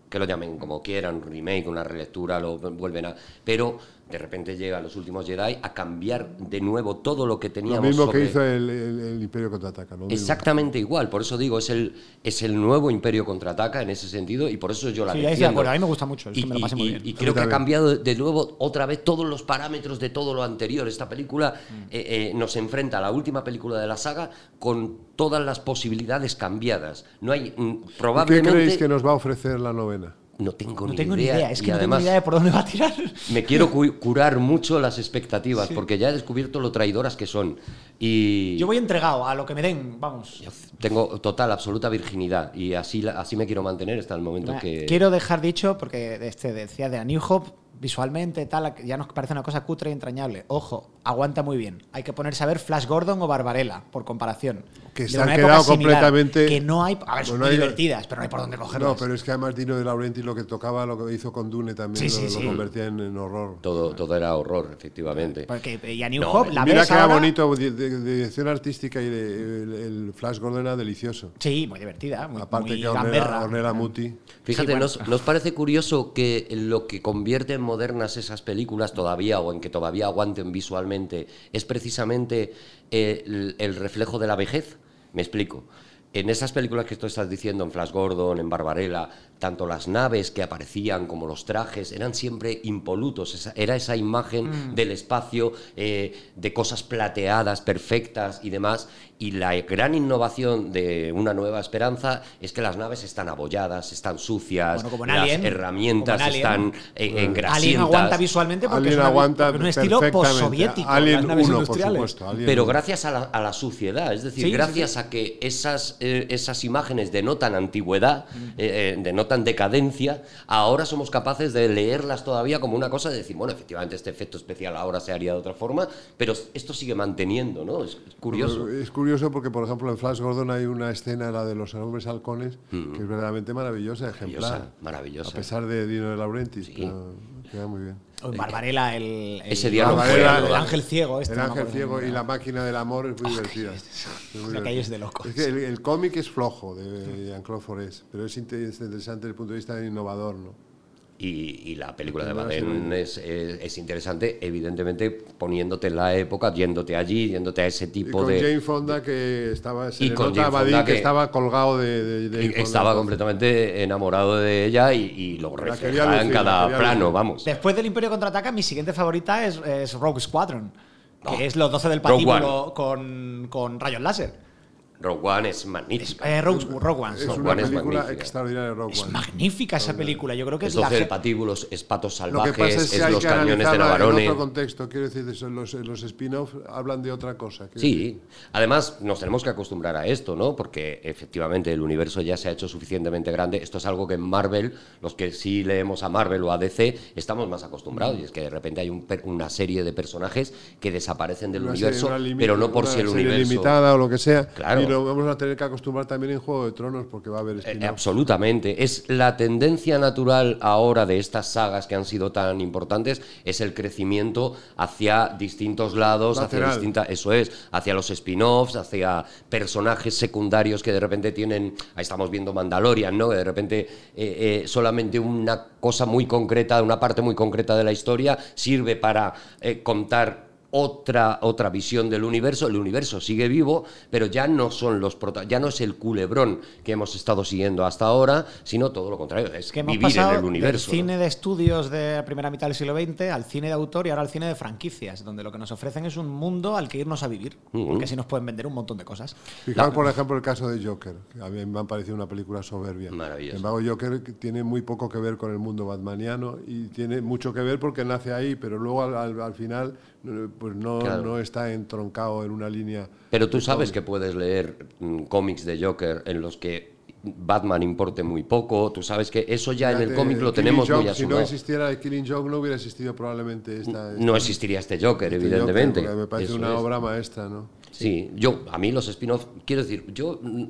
que lo llamen como quieran, un remake, una relectura, lo vuelven a. Pero de repente llega a los últimos Jedi a cambiar de nuevo todo lo que Lo teníamos. mismo sobre- que hizo el, el- el Imperio Contraataca. lo mismo. Exactamente igual, por eso digo, es el, es el nuevo Imperio contraataca en ese sentido y por eso yo la Sí, defiendo. a mí me gusta mucho, Y, me lo y- muy bien. y creo que ha cambiado de, nuevo otra vez todos los parámetros de todo lo anterior. Esta película Mm. eh, eh, nos enfrenta a la última película de la saga con todas las posibilidades cambiadas. No hay mm, ¿Y ¿Qué probablemente creéis que nos va a ofrecer la novena? No tengo No ni tengo ni idea, idea, es y que no tengo además ni idea de por dónde va a tirar. me quiero cu- curar mucho las expectativas porque ya he descubierto lo traidoras que son y Yo voy entregado a lo que me den, vamos. tengo total absoluta virginidad y así la- así me quiero mantener hasta el momento Mira, que Quiero dejar dicho, porque este decía de A New Hope, visualmente tal, ya nos parece una cosa cutre y entrañable. Ojo, aguanta muy bien. Hay que ponerse a ver Flash Gordon o Barbarella, por comparación. Que se han quedado similar, completamente- Que no hay. A ver, son hay- divertidas, pero no hay por dónde cogerlas. No, pero es que además Dino de Laurenti lo que tocaba, lo que hizo con Dune también, Sí, lo, sí, lo sí. convertía en, en horror. todo todo era horror efectivamente Porque, y A New No, Hope, la Mira ves que era bonito, de, de- de dirección artística y de, el, el Flash Gordon era delicioso. Sí, muy divertida. Muy, Aparte muy que Ornella, Muti. Fíjate, Sí, bueno. ¿nos, nos parece curioso que lo que convierte en modernas esas películas todavía o en que todavía aguanten visualmente es precisamente eh, el, reflejo de la vejez? Me explico. En esas películas que tú estás diciendo, en Flash Gordon, en Barbarella, tanto las naves que aparecían como los trajes eran siempre impolutos. Esa- era esa imagen Mm. del espacio, eh, de cosas plateadas, perfectas y demás. Y la gran innovación de Una Nueva Esperanza es que las naves están abolladas, están sucias, Bueno, como en las Alien, herramientas como en están eh, engrasientas. Alien aguanta visualmente porque Alien es, una- aguanta un estilo postsoviético. Alien las naves 1, por supuesto. Alien Pero 1. gracias a la, a la suciedad, es decir, Sí, sí, gracias a que esas, eh, esas imágenes denotan antigüedad, eh, eh, denotan decadencia, ahora somos capaces de leerlas todavía como una cosa de decir, bueno, efectivamente este efecto especial ahora se haría de otra forma, pero esto sigue manteniendo, ¿no? Es, es curioso. Es curioso porque, por ejemplo, en Flash Gordon hay una escena, la de los hombres halcones, Mm. que es verdaderamente maravillosa, ejemplar. Maravillosa, maravillosa. A pesar de Dino de Laurentiis, Sí. pero queda muy bien. O en Barbarella, el, el, Ese diálogo el- fue el algo. ángel ciego. Este, el ángel ciego y la máquina del amor es muy divertida. Es muy de locos. Es que el, el cómic es flojo de Jean-Claude Forest, pero es interesante desde el punto de vista innovador, ¿no? Y, y la película de Baden es, es- es interesante, evidentemente poniéndote en la época, yéndote allí, yéndote a ese Y tipo con de... Jane Fonda que estaba, se Y le con Jane Fonda que, que- estaba colgado de, de- de Y Fonda, estaba completamente enamorado de ella y, y lo La quería refleja en cada plano, vamos. Después del Imperio Contraataca, mi siguiente favorita es, es Rogue Squadron. Que Oh. es los 12 del patíbulo con, con rayos láser. Rogue One es magnífica. Eh, Rogue, Rogue One. Es. Rogue una One es película extraordinaria de Rogue Es One. magnífica esa película. Yo creo que Es es la 12 del ge- patíbulos, es patos Lo que salvajes, pasa es es, que hay los cañones de en Navarone. otro contexto. Quiero decir, eso, los, los spin-off hablan de otra cosa. Decir, Sí, además nos tenemos que acostumbrar a esto, ¿no? Porque efectivamente el universo ya se ha hecho suficientemente grande. Esto es algo que en Marvel, los que sí leemos a Marvel o a DC, estamos más acostumbrados. Y es que de repente hay un una serie de personajes que desaparecen del una universo, pero no por si el serie universo. limitada o lo que sea. Claro. Y lo vamos a tener que acostumbrar también en Juego de Tronos porque va a haber Eh, absolutamente. Es la tendencia natural ahora de estas sagas que han sido tan importantes, es el crecimiento hacia distintos lados, hacia distintas, eso es, hacia los spin-offs, hacia personajes secundarios que de repente tienen, ahí estamos viendo Mandalorian, ¿no? Que de repente eh, eh, solamente una cosa muy concreta, una parte muy concreta de la historia sirve para eh, contar otra, otra visión del universo. El universo sigue vivo, pero ya no son los ya no es el culebrón que hemos estado siguiendo hasta ahora, sino todo lo contrario, es que hemos vivir pasado en el universo. del ¿no? cine de estudios de la primera mitad del siglo XX al cine de autor y ahora al cine de franquicias, donde lo que nos ofrecen es un mundo al que irnos a vivir, Ujú. porque así nos pueden vender un montón de cosas. Fijaos, por ejemplo, el caso de Joker. que A mí me ha parecido una película soberbia. Maravilloso. Sin embargo, Joker tiene muy poco que ver con el mundo batmaniano y tiene mucho que ver porque nace ahí, pero luego al, al- al final pues no, Claro. no está entroncado en una línea. Pero tú sabes que puedes leer mm, cómics de Joker en los que Batman importe muy poco, tú sabes que eso ya en el cómic lo tenemos muy Joke, Si no asumido. existiera el Killing Joke, no hubiera existido probablemente esta. No esta- existiría este Joker, este evidentemente. Joker, me parece Eso una es. obra maestra, ¿no? Sí, yo, a mí los spin-off, quiero decir, yo, mm,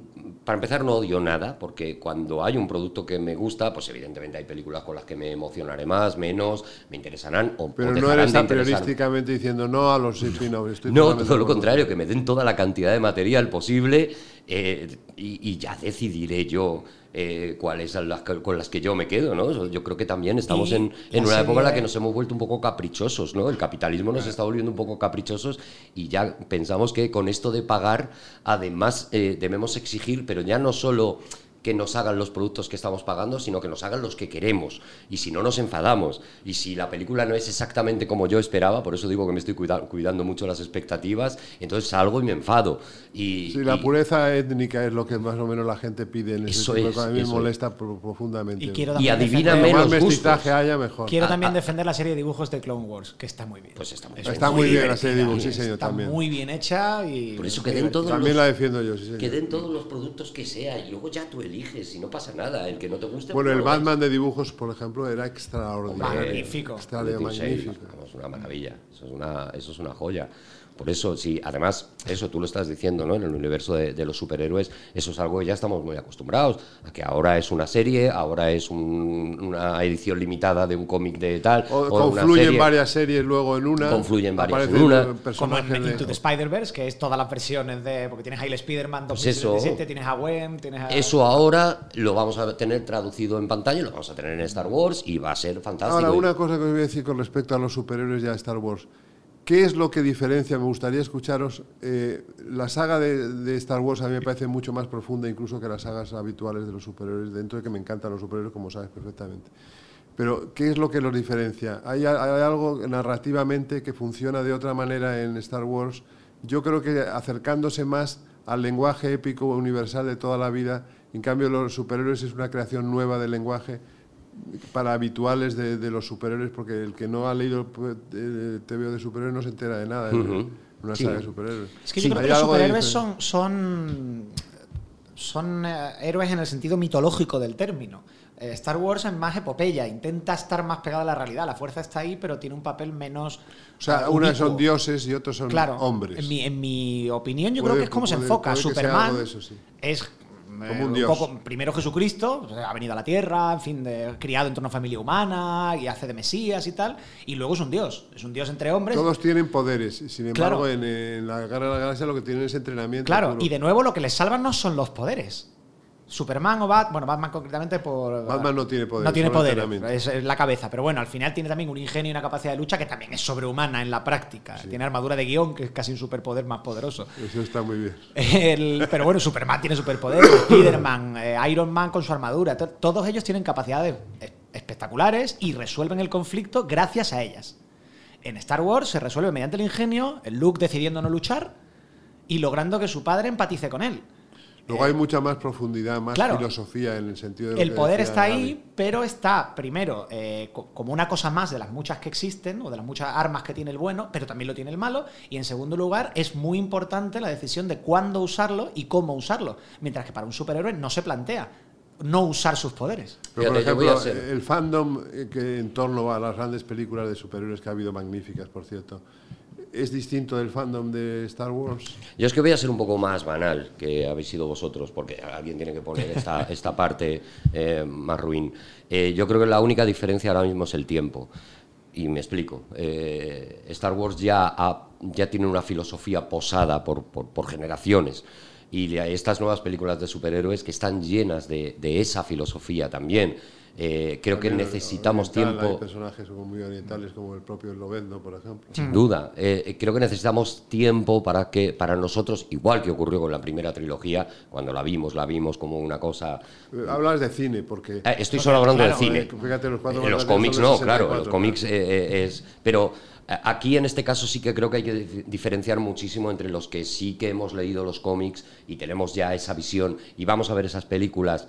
para empezar, no odio nada, porque cuando hay un producto que me gusta, pues evidentemente hay películas con las que me emocionaré más, menos, me interesarán o, Pero o no eres de a interesar. priorísticamente diciendo no a los spin-offs. estoy No, todo lo contrario, que me den toda la cantidad de material posible eh, y, y ya decidiré yo eh, cuáles son las que- con las que yo me quedo, ¿no? Yo creo que también estamos Y en, en una época en la que nos hemos vuelto un poco caprichosos, ¿no? El capitalismo nos está volviendo un poco caprichosos y ya pensamos que con esto de pagar, además eh, debemos exigir, pero ya no solo que nos hagan los productos que estamos pagando, sino que nos hagan los que queremos. Y si no, nos enfadamos. Y si la película no es exactamente como yo esperaba, por eso digo que me estoy cuida- cuidando mucho las expectativas, entonces salgo y me enfado. Y, Sí, la y- pureza étnica es lo que más o menos la gente pide en ese Eso de es. A mí me es. molesta pro- profundamente. Y quiero Y también adivina más menos mestizaje gustos. haya, mejor. Quiero Ah, también ah. defender la serie de dibujos de Clone Wars, que está muy bien. Pues está muy Es bien. Está muy bien la serie de dibujos, sí, señor, Está también. muy bien hecha y. Por eso que den todos También los- la defiendo yo, sí, señor. Que den todos los productos que sea y luego ya tú eliges y no pasa nada. El que no te guste. Bueno, pues el. Batman de dibujos, por ejemplo, era extraordinario. Magnífico. Extraordinario, magnífico. vamos, una maravilla. Eso es una, eso es una joya. Por eso, sí, además, eso tú lo estás diciendo, ¿no? En el universo de, de los superhéroes, eso es algo que ya estamos muy acostumbrados, a que ahora es una serie, ahora es un- una edición limitada de un cómic de tal. O, o confluyen serie. varias series luego en una. Confluyen varias en una. Como en de- Into the Spider-Verse, que es todas las versiones de. Porque tienes a el Spider-Man Pues eso. 2077, tienes a Gwen, tienes a. Eso ahora lo vamos a tener traducido en pantalla, lo vamos a tener en Star Wars y va a ser fantástico. Ahora, una cosa que os voy a decir con respecto a los superhéroes y a Star Wars. ¿Qué es lo que diferencia? Me gustaría escucharos. eh, la saga de, Star Wars a mí me parece mucho más profunda incluso que las sagas habituales de los superhéroes, dentro de que me encantan los superhéroes, como sabes perfectamente. Pero, ¿qué es lo que los diferencia? ¿Hay, hay algo narrativamente que funciona de otra manera en Star Wars? Yo creo que acercándose más al lenguaje épico universal de toda la vida, en cambio los superhéroes es una creación nueva del lenguaje para habituales de, de los superhéroes, porque el que no ha leído el TVO de superhéroes no se entera de nada en Ujú. una Sí. saga de superhéroes. Es que yo creo que los superhéroes son, son, son eh, héroes en el sentido mitológico del término. Eh, Star Wars es más epopeya, intenta estar más pegada a la realidad. La fuerza está ahí, pero tiene un papel menos. O sea, eh, unas son dioses y otros son Claro, hombres. En mi, en mi opinión, yo Puede- creo que es como se enfoca. Superman eso, sí. es eh, Como un dios. poco- primero Jesucristo, ha venido a la tierra, en fin, de- criado entre una familia humana y hace de Mesías y tal, y luego es un dios, es un dios entre hombres. Todos tienen poderes, sin embargo, Claro. en, en la Guerra de la Galaxia lo que tienen es entrenamiento. Claro, puro. y de nuevo lo que les salvan no son los poderes. Superman o Batman, bueno, Batman concretamente por... Batman no tiene poderes, No tiene poderes, es, la cabeza, pero bueno, al final tiene también un ingenio y una capacidad de lucha que también es sobrehumana en la práctica. Tiene armadura de guion, que es casi un superpoder más poderoso. Eso está muy bien. El- pero bueno, Superman tiene superpoderes, Spiderman, eh, Iron Man con su armadura, to- todos ellos tienen capacidades es- espectaculares y resuelven el conflicto gracias a ellas. En Star Wars se resuelve mediante el ingenio, el Luke decidiendo no luchar y logrando que su padre empatice con él. Luego hay mucha más profundidad, más claro. filosofía en el sentido de. lo El que poder está ahí, pero está primero eh, co- como una cosa más de las muchas que existen o de las muchas armas que tiene el bueno, pero también lo tiene el malo. Y en segundo lugar, es muy importante la decisión de cuándo usarlo y cómo usarlo. Mientras que para un superhéroe no se plantea no usar sus poderes. Pero, por ejemplo, el fandom eh, que en torno a las grandes películas de superhéroes que ha habido magníficas, por cierto, es distinto del fandom de Star Wars. Yo es que voy a ser un poco más banal que habéis sido vosotros, porque alguien tiene que poner esta, esta parte eh, más ruin. Eh, yo creo que la única diferencia ahora mismo es el tiempo. Y me explico. Eh, Star Wars ya, ha- ya tiene una filosofía posada por, por- por generaciones. Y estas nuevas películas de superhéroes que están llenas de, de esa filosofía también. Eh, creo que También necesitamos oriental, Hay tiempo. personajes muy orientales, como el propio Lovendo, por ejemplo. Sin duda. Eh, creo que necesitamos tiempo para que para nosotros, igual que ocurrió con la primera trilogía, cuando la vimos, la vimos como una cosa. Eh, Hablas de cine, porque. Eh, estoy solo hablando claro, del cine. eh, fíjate, los cuatro Eh, los cómics no, del claro. 64, Los cómics eh, eh, es. Pero eh, aquí en este caso sí que creo que hay que dif- diferenciar muchísimo entre los que sí que hemos leído los cómics y tenemos ya esa visión y vamos a ver esas películas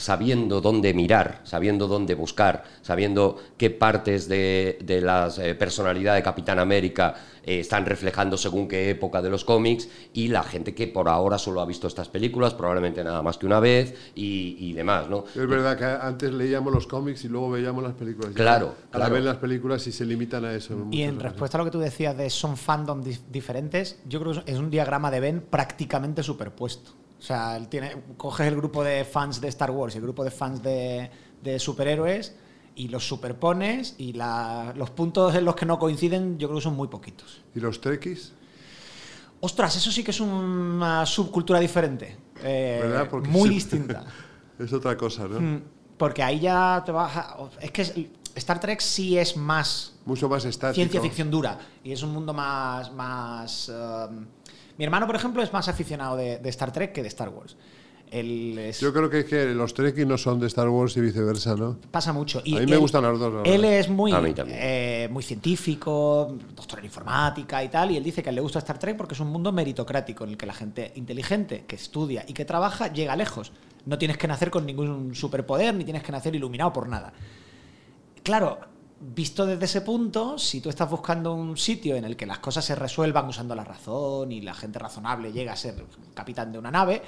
sabiendo dónde mirar, sabiendo dónde buscar, sabiendo qué partes de, de la eh, personalidad de Capitán América eh, están reflejando según qué época de los cómics y la gente que por ahora solo ha visto estas películas, probablemente nada más que una vez y, y demás, ¿no? Es verdad que antes leíamos los cómics y luego veíamos las películas. Claro, Ahora claro. ven las películas y se limitan a eso. Y muchas en respuesta a lo que tú decías de son fandom dif- diferentes, yo creo que es un diagrama de Ben prácticamente superpuesto. O sea, él tiene, coges el grupo de fans de Star Wars y el grupo de fans de, de superhéroes y los superpones y la- los puntos en los que no coinciden yo creo que son muy poquitos. ¿Y los trekkies? Ostras, eso sí que es una subcultura diferente. eh, muy distinta. Es otra cosa, ¿no? Mm, Porque ahí ya te vas a- Es que Star Trek sí es más Mucho más estático. ciencia ficción dura y es un mundo más. más um, mi hermano, por ejemplo, es más aficionado de, de Star Trek que de Star Wars. Él es- Yo creo que, es que los Trekkies no son de Star Wars y viceversa, ¿no? pasa mucho. Y A mí me él- gustan los dos, la Él verdad. es muy, eh, muy científico, doctor en informática y tal, y él dice que a él le gusta Star Trek porque es un mundo meritocrático en el que la gente inteligente que estudia y que trabaja llega lejos. No tienes que nacer con ningún superpoder ni tienes que nacer iluminado por nada. Claro, visto desde ese punto, si tú estás buscando un sitio en el que las cosas se resuelvan usando la razón y la gente razonable llega a ser capitán de una nave,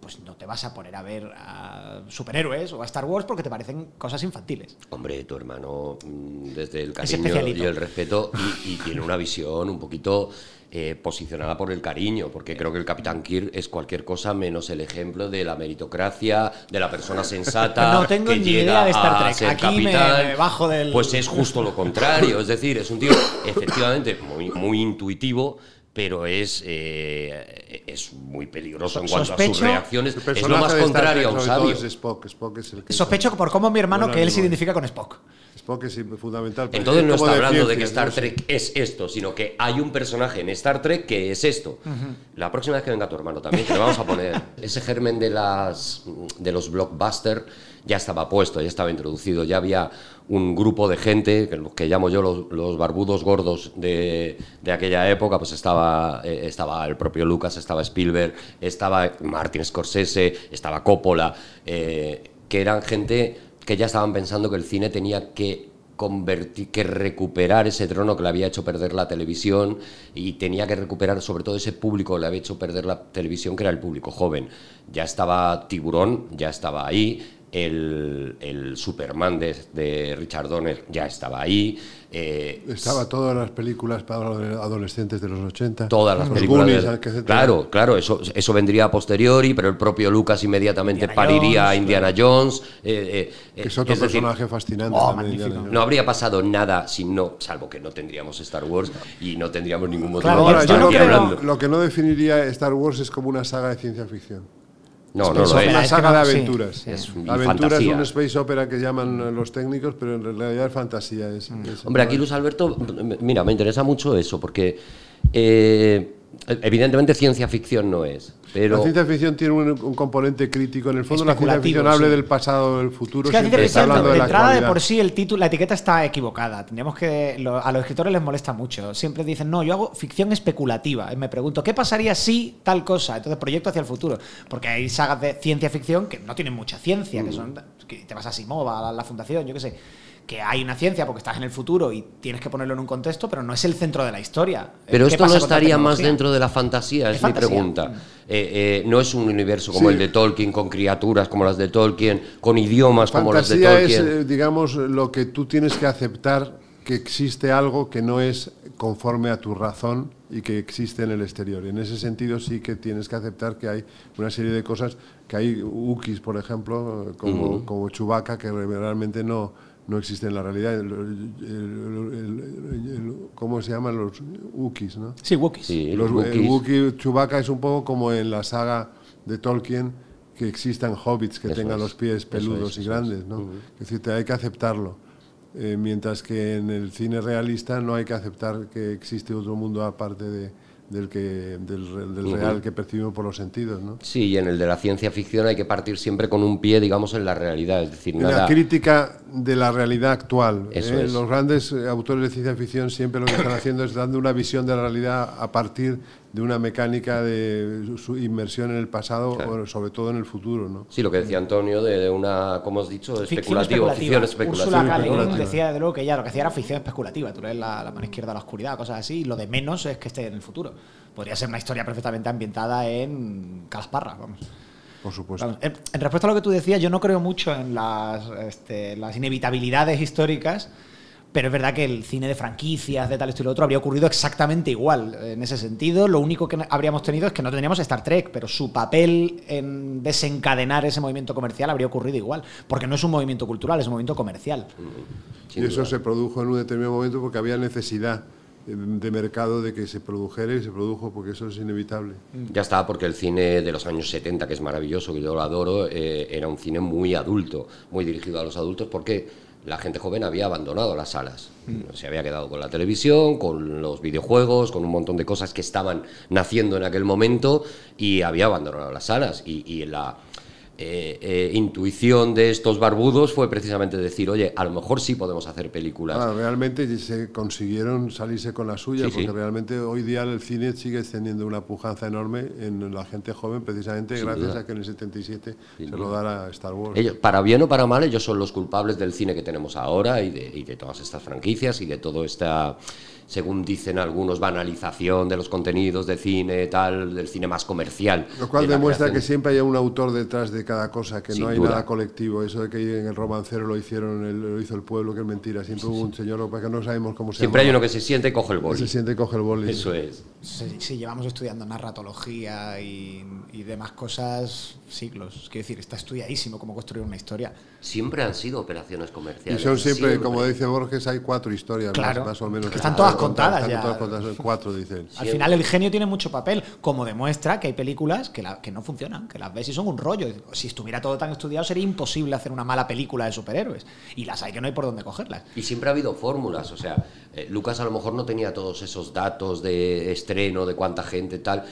pues no te vas a poner a ver a superhéroes o a Star Wars porque te parecen cosas infantiles. Hombre, tu hermano, mm, desde el cariño y el respeto, y, y tiene una visión un poquito eh, posicionada por el cariño, porque creo que el Capitán Kirk es cualquier cosa menos el ejemplo de la meritocracia, de la persona sensata. No tengo que ni llega idea de Star Trek. Aquí me- capitán. me bajo del- Pues es justo lo contrario, es decir, es un tío efectivamente muy, muy intuitivo. Pero es, eh, es muy peligroso en cuanto a sus reacciones. Es lo más contrario a un sabio. es Spock. Spock es el que Sospecho por cómo mi hermano que él se amigo. identifica con Spock. Spock es fundamental. Entonces es no está hablando de que Star ¿no? Trek es esto, sino que hay un personaje en Star Trek que es esto. La próxima vez que venga tu hermano también, que le vamos a poner ese germen de las de los blockbusters ya estaba puesto, ya estaba introducido, ya había un grupo de gente, que que llamo yo los, los barbudos gordos de, de aquella época, pues estaba, eh, estaba el propio Lucas, estaba Spielberg, estaba Martin Scorsese, estaba Coppola, eh, que eran gente que ya estaban pensando que el cine tenía que convertir, que recuperar ese trono que le había hecho perder la televisión y tenía que recuperar sobre todo ese público que le había hecho perder la televisión, que era el público joven. Ya estaba Tiburón, ya estaba ahí, el, el Superman de, de Richard Donner ya estaba ahí. eh, Estaba todas las películas para los adolescentes de los 80. todas las Los películas. Goonies, de- claro, claro, eso, eso vendría a posteriori, pero el propio Lucas inmediatamente Indiana pariría a Indiana Jones. eh, eh, Que es otro es decir, personaje fascinante. Oh, también, no habría pasado nada si no, salvo que no tendríamos Star Wars y no tendríamos ningún motivo Claro, para Ahora, yo estar yo no aquí creo- creo- hablando. lo que no definiría Star Wars es como una saga de ciencia ficción. No, no opera, es. una saga no- de aventuras. sí. Es un- y Aventuras es un space opera que llaman los técnicos, pero en realidad es fantasía. Es, es- Hombre, aquí Luis Alberto, mira, me interesa mucho eso, porque eh, evidentemente ciencia ficción no es, pero La ciencia ficción tiene un, un componente crítico. En el fondo, la ciencia Especulativo, ficción habla sí. del pasado, del futuro. Es que la siempre ciencia está ficción, hablando de, de la entrada de por sí el título, la etiqueta está equivocada. Tendríamos que lo- a los escritores les molesta mucho. Siempre dicen, no, yo hago ficción especulativa. Y me pregunto, ¿qué pasaría si tal cosa? Entonces proyecto hacia el futuro. Porque hay sagas de ciencia ficción que no tienen mucha ciencia, Mm. que son que te vas a Simova, a la, la fundación, yo qué sé. Que hay una ciencia porque estás en el futuro y tienes que ponerlo en un contexto, pero no es el centro de la historia. Pero ¿Qué esto no estaría más dentro de la fantasía, es, Es mi fantasía. pregunta. Eh, eh, no es un universo como Sí. el de Tolkien, con criaturas como las de Tolkien, con idiomas como las de Fantasía es, Tolkien. eh, digamos, lo que tú tienes que aceptar que existe algo que no es conforme a tu razón y que existe en el exterior. En ese sentido sí que tienes que aceptar que hay una serie de cosas, que hay Ukis, por ejemplo, como, como Chewbacca, que realmente no, no existen en la realidad. El- el- el- el- ¿Cómo se llaman los Ukis? ¿no? Sí, Wookiees. Sí, Los, los el Wookiees. Wookiee Chewbacca es un poco como en la saga de Tolkien que existan hobbits que Eso tengan es, los pies peludos es, y grandes, es. ¿no? Es decir, te hay que aceptarlo. Eh, mientras que en el cine realista no hay que aceptar que existe otro mundo aparte de, del, que, del, real que percibimos por los sentidos, ¿no? Sí, y en el de la ciencia ficción hay que partir siempre con un pie, digamos, en la realidad. Es decir, nada. crítica de la realidad actual. Eso ¿eh? es. Los grandes eh, autores de ciencia ficción siempre lo que están haciendo es dando una visión de la realidad a partir de una mecánica de su inmersión en el pasado Claro. o sobre todo en el futuro. ¿no? Sí, lo que decía Antonio, de, de una, ¿cómo has dicho? Ficción Especulativo, ficción Úrsula especulativa. K. Especulativa. decía de luego que ya lo que hacía era ficción especulativa. Tú lees la, la mano izquierda a la oscuridad, cosas así, y lo de menos es que esté en el futuro. Podría ser una historia perfectamente ambientada en Calasparra, vamos. Por supuesto. Vamos, En, en respuesta a lo que tú decías, yo no creo mucho en las, este, las inevitabilidades históricas, pero es verdad que el cine de franquicias, de tal esto y lo otro, habría ocurrido exactamente igual. En ese sentido, lo único que habríamos tenido es que no tendríamos Star Trek, pero su papel en desencadenar ese movimiento comercial habría ocurrido igual, porque no es un movimiento cultural, es un movimiento comercial. Sin y eso se produjo en un determinado momento porque había necesidad de mercado de que se produjera y se produjo, porque eso es inevitable. Ya está, porque el cine de los años 70, que es maravilloso, que yo lo adoro, eh, era un cine muy adulto, muy dirigido a los adultos, porque la gente joven había abandonado las salas. Se había quedado con la televisión, con los videojuegos, con un montón de cosas que estaban naciendo en aquel momento y había abandonado las salas. Y, y la eh, eh, intuición de estos barbudos fue precisamente decir, oye, a lo mejor sí podemos hacer películas. Claro, realmente se consiguieron salirse con la suya, Sí, porque sí. realmente hoy día el cine sigue teniendo una pujanza enorme en la gente joven, precisamente Sin gracias duda. a que en el 77 Sin se rodara Star Wars. Ellos, para bien o para mal, ellos son los culpables del cine que tenemos ahora y de, y de todas estas franquicias y de todo esta, según dicen algunos, banalización de los contenidos de cine, tal, del cine más comercial. Lo cual de demuestra que siempre hay un autor detrás de cada cosa, que Sin no hay duda. nada colectivo. Eso de que en el romancero lo hicieron, el- lo hizo el pueblo, que es mentira. Siempre hubo un señor, que que no sabemos cómo se Siempre hay uno que se siente y coge el que boli. se siente y coge el boli. Eso es. Si, si llevamos estudiando narratología y, y demás cosas siglos. Quiero decir, está estudiadísimo cómo construir una historia. Siempre han sido operaciones Y comerciales. son siempre, como dice Borges, hay cuatro historias, más- Claro. más, o menos. Que están todas contadas están ya. todas contadas, cuatro, dice él. Al Siempre. final el genio tiene mucho papel, como demuestra que hay películas que, la- que no funcionan, que las ves y son un rollo. Si estuviera todo tan estudiado sería imposible hacer una mala película de superhéroes. Y las hay que no hay por dónde cogerlas. Y siempre ha habido fórmulas, o sea, eh, Lucas a lo mejor no tenía todos esos datos de de cuánta gente, tal,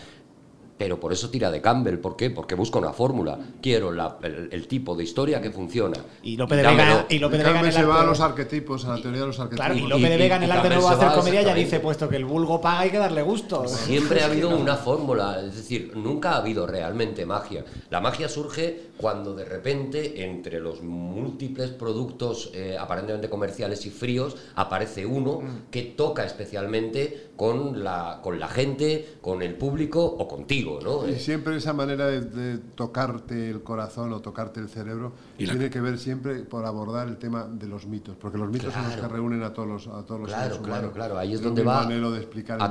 pero por eso tira de Campbell. ¿Por qué? Porque busca una fórmula. Quiero la- el, el tipo de historia que funciona. Y López de. Vega, y López de Vega en el se va a los arquetipos, a la teoría de los arquetipos. Claro, y Y- López de Vega en el arte nuevo se hacer comedia ya dice, puesto que el vulgo paga hay que darle gusto. Siempre ha habido una fórmula, es decir, nunca ha habido realmente magia. La magia surge cuando de repente entre los múltiples productos eh, aparentemente comerciales y fríos aparece uno que toca especialmente con la, con la gente, con el público o contigo, ¿no? Y siempre esa manera de, de tocarte el corazón o tocarte el cerebro tiene que ver siempre por abordar el tema de los mitos, porque los mitos son los Claro. que reúnen a todos los, a todos los Claro, seres claro, claro. Ahí es donde va a tu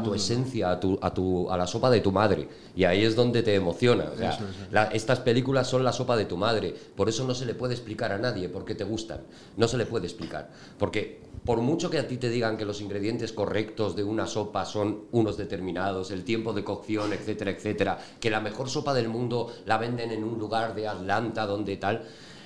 mundo. esencia, a, tu, a, tu, a la sopa de tu madre. Y ahí es donde te emociona. O sea, Eso es. la- estas películas son la sopa de tu madre. Por eso no se le puede explicar a nadie por qué te gustan. No se le puede explicar. Porque por mucho que a ti te digan que los ingredientes correctos de una sopa son unos determinados, el tiempo de cocción, etcétera, etcétera, que la mejor sopa del mundo la venden en un lugar de Atlanta donde tal...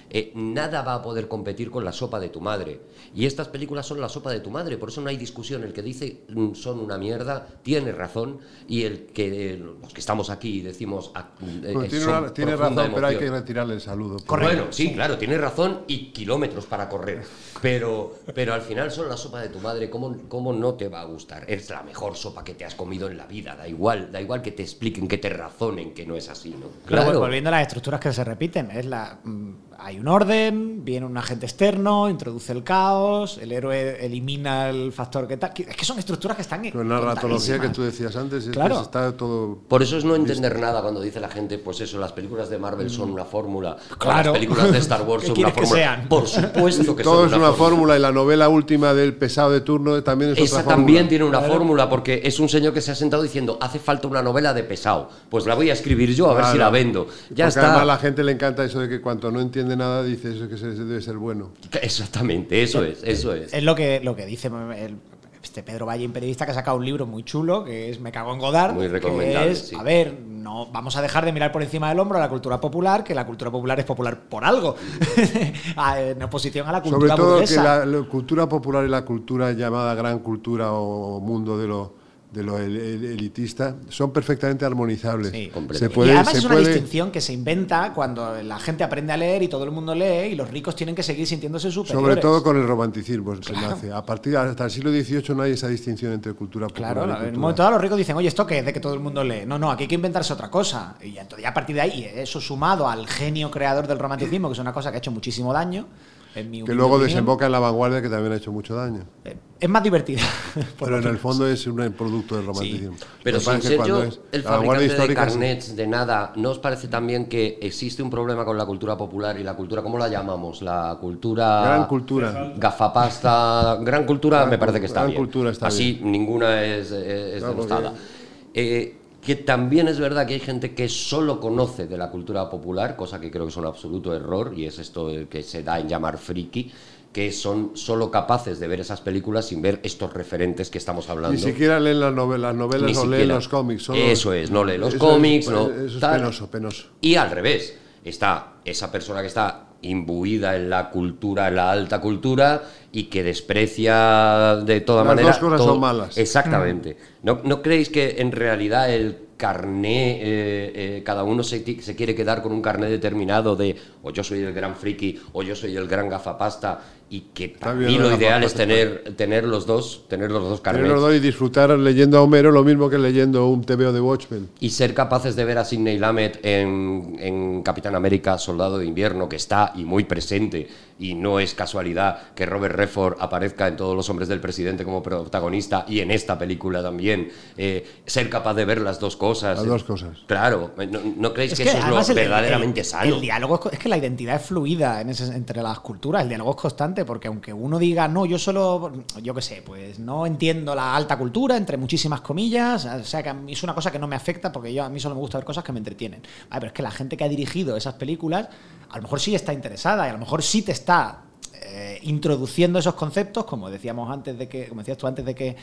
eh, nada va a poder competir con la sopa de tu madre. Y estas películas son la sopa de tu madre, por eso no hay discusión. El que dice mm, son una mierda tiene razón y el que eh, los que estamos aquí decimos ah, eh, Bueno, tiene son una- tiene razón, pero hay que retirarle el saludo. Bueno, sí, claro, tienes razón y kilómetros para correr. Pero, pero al final son la sopa de tu madre. ¿Cómo, ¿Cómo no te va a gustar? Es la mejor sopa que te has comido en la vida. Da igual, da igual que te expliquen, que te razonen que no es así, ¿no? Pero bueno, volviendo a las estructuras que se repiten, es la mm, hay un orden, viene un agente externo, introduce el caos, el héroe elimina el factor que tal. Es que son estructuras que están Con la ratología que tú decías antes, es que Claro. está todo... Por eso es no entender nada cuando dice la gente, pues eso, las películas de Marvel son una fórmula. Claro. Las películas de Star Wars ¿Qué son una quieres que fórmula. sean? Por supuesto que Todo son es una fórmula y la novela última del pesado de turno también es Esa otra fórmula. también tiene una fórmula, porque es un señor que se ha sentado diciendo, hace falta una novela de pesado. Pues la voy a escribir yo a ver Claro. si la vendo. Ya Porque está. además a la gente le encanta eso de que cuanto no entiende nada dice eso que se- debe ser bueno. Exactamente, eso es, eso es. Es lo que, lo que dice el- este Pedro Valle, un periodista que ha sacado un libro muy chulo, que es Me cago en Godard. Muy que recomendable, es, sí. A ver, no vamos a dejar de mirar por encima del hombro a la cultura popular, que la cultura popular es popular por algo, en oposición a la Sobre cultura todo burguesa. que la, la cultura popular y la cultura llamada gran cultura o mundo de lo, de lo el- el- elitista son perfectamente armonizables. Sí. Se Completamente. puede, y además se es una puede- distinción que se inventa cuando la gente aprende a leer y todo el mundo lee y los ricos tienen que seguir sintiéndose superiores. Sobre todo con el romanticismo se nace. A partir hasta el siglo XVIII no hay esa distinción entre cultura popular Claro, y en cultura. un momento dado los ricos dicen, oye, ¿esto qué es de que todo el mundo lee? No, no, aquí hay que inventarse otra cosa. Y entonces ya a partir de ahí, eso sumado al genio creador del romanticismo, que es una cosa que ha hecho muchísimo daño, que luego opinión, desemboca en la vanguardia que también ha hecho mucho daño. eh, es más divertida. Pero en el fondo es un producto del romanticismo. Pero sin ser cuando yo es el fabricante de carnets de nada, ¿no os parece también que existe un problema con la cultura popular y la cultura, ¿cómo la llamamos? La cultura... Gran cultura. Gafapasta, gran cultura Gran me parece que está gran bien. cultura está Así ninguna es, es, es Claro, denostada. porque- Eh, que también es verdad que hay gente que solo conoce de la cultura popular, cosa que creo que es un absoluto error, y es esto que se da en llamar friki, que son solo capaces de ver esas películas sin ver estos referentes que estamos hablando. Ni siquiera leen las novelas, las novelas Ni no leen los cómics. solo- Eso es, no lee los cómics, es- no. Eso es penoso, penoso. Y al revés, está esa persona que está imbuida en la cultura, en la alta cultura, y que desprecia de toda Las manera. dos cosas todo- son malas. Exactamente. ¿No, ¿No creéis que en realidad el carné, eh, eh, cada uno se, se quiere quedar con un carné determinado de o yo soy el gran friki o yo soy el gran gafapasta y que para mí lo lo de ideal es tener, tener los dos, tener los dos carnés. Tener los dos y disfrutar leyendo a Homero lo mismo que leyendo un TVO de Watchmen. y ser capaces de ver a Sidney Lamet en, en Capitán América, Soldado de Invierno, que está y muy presente, y no es casualidad que Robert Redford aparezca en Todos los Hombres del Presidente como protagonista y en esta película también, eh, ser capaz de ver las dos cosas. Las dos cosas. Claro, ¿no, no creéis que, eso es lo el- verdaderamente el- sano? El diálogo es, es que la identidad es fluida en ese- entre las culturas, el diálogo es constante, porque aunque uno diga, no, yo solo, yo qué sé, pues no entiendo la alta cultura, entre muchísimas comillas, o sea, que a mí es una cosa que no me afecta porque yo a mí solo me gusta ver cosas que me entretienen. Vale, pero es que la gente que ha dirigido esas películas, a lo mejor sí está interesada y a lo mejor sí te está eh, introduciendo esos conceptos, como decíamos antes de que, como decías tú antes de que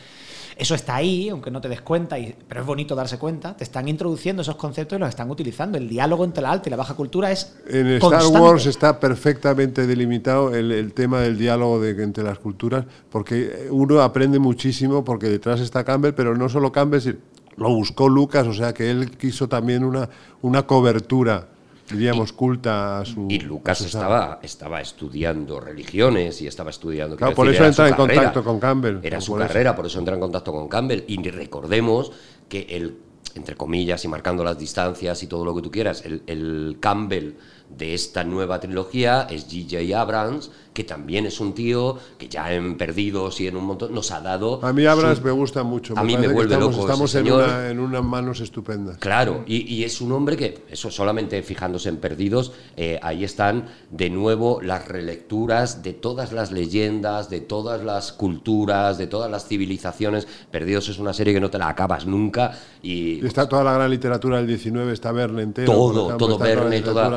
eso está ahí, aunque no te des cuenta, y, pero es bonito darse cuenta, te están introduciendo esos conceptos y los están utilizando. El diálogo entre la alta y la baja cultura es En Star constante. Wars está perfectamente delimitado el, el tema del diálogo de, entre las culturas, porque uno aprende muchísimo, porque detrás está Campbell, pero no solo Campbell, lo buscó Lucas, o sea que él quiso también una, una cobertura, diríamos, culta a su. Y Lucas a su estaba, estaba estudiando religiones y estaba estudiando. Claro, por decir, eso entra en carrera. contacto con Campbell, Era por su eso. carrera, por eso entra en contacto con Campbell. Y recordemos que el, entre comillas y marcando las distancias y todo lo que tú quieras, el, el Campbell de esta nueva trilogía es G.J. Abrams, que también es un tío que ya en Perdidos y en un montón nos ha dado. A mí Abrams su- me gusta mucho. A mí me parece que vuelve estamos, loco Estamos en, una, en unas manos estupendas. Claro, y, y es un hombre que, eso solamente fijándose en Perdidos, eh, ahí están de nuevo las relecturas de todas las leyendas, de todas las culturas, de todas las civilizaciones. Perdidos es una serie que no te la acabas nunca y Y está toda la gran literatura del 19, está Verne entero. Todo, ejemplo, todo Verne, toda-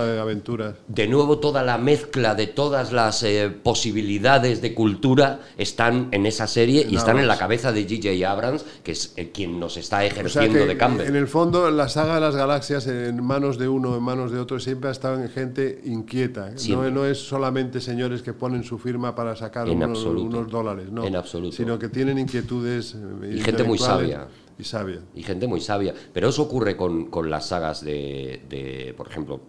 de nuevo toda la mezcla de todas las eh, posibilidades de cultura están en esa serie y están en la cabeza de G.J. Abrams, que es el quien nos está O sea ejerciendo de Campbell. en el fondo la saga de las galaxias en manos de uno, en manos de otro, siempre ha estado en gente inquieta. No, no es solamente señores que ponen su firma para sacar unos, dólares, no. En absoluto. Sino que tienen inquietudes eh, Y gente muy sabia. Y sabia. y gente muy sabia. Pero eso ocurre con, con las sagas de, de, por ejemplo,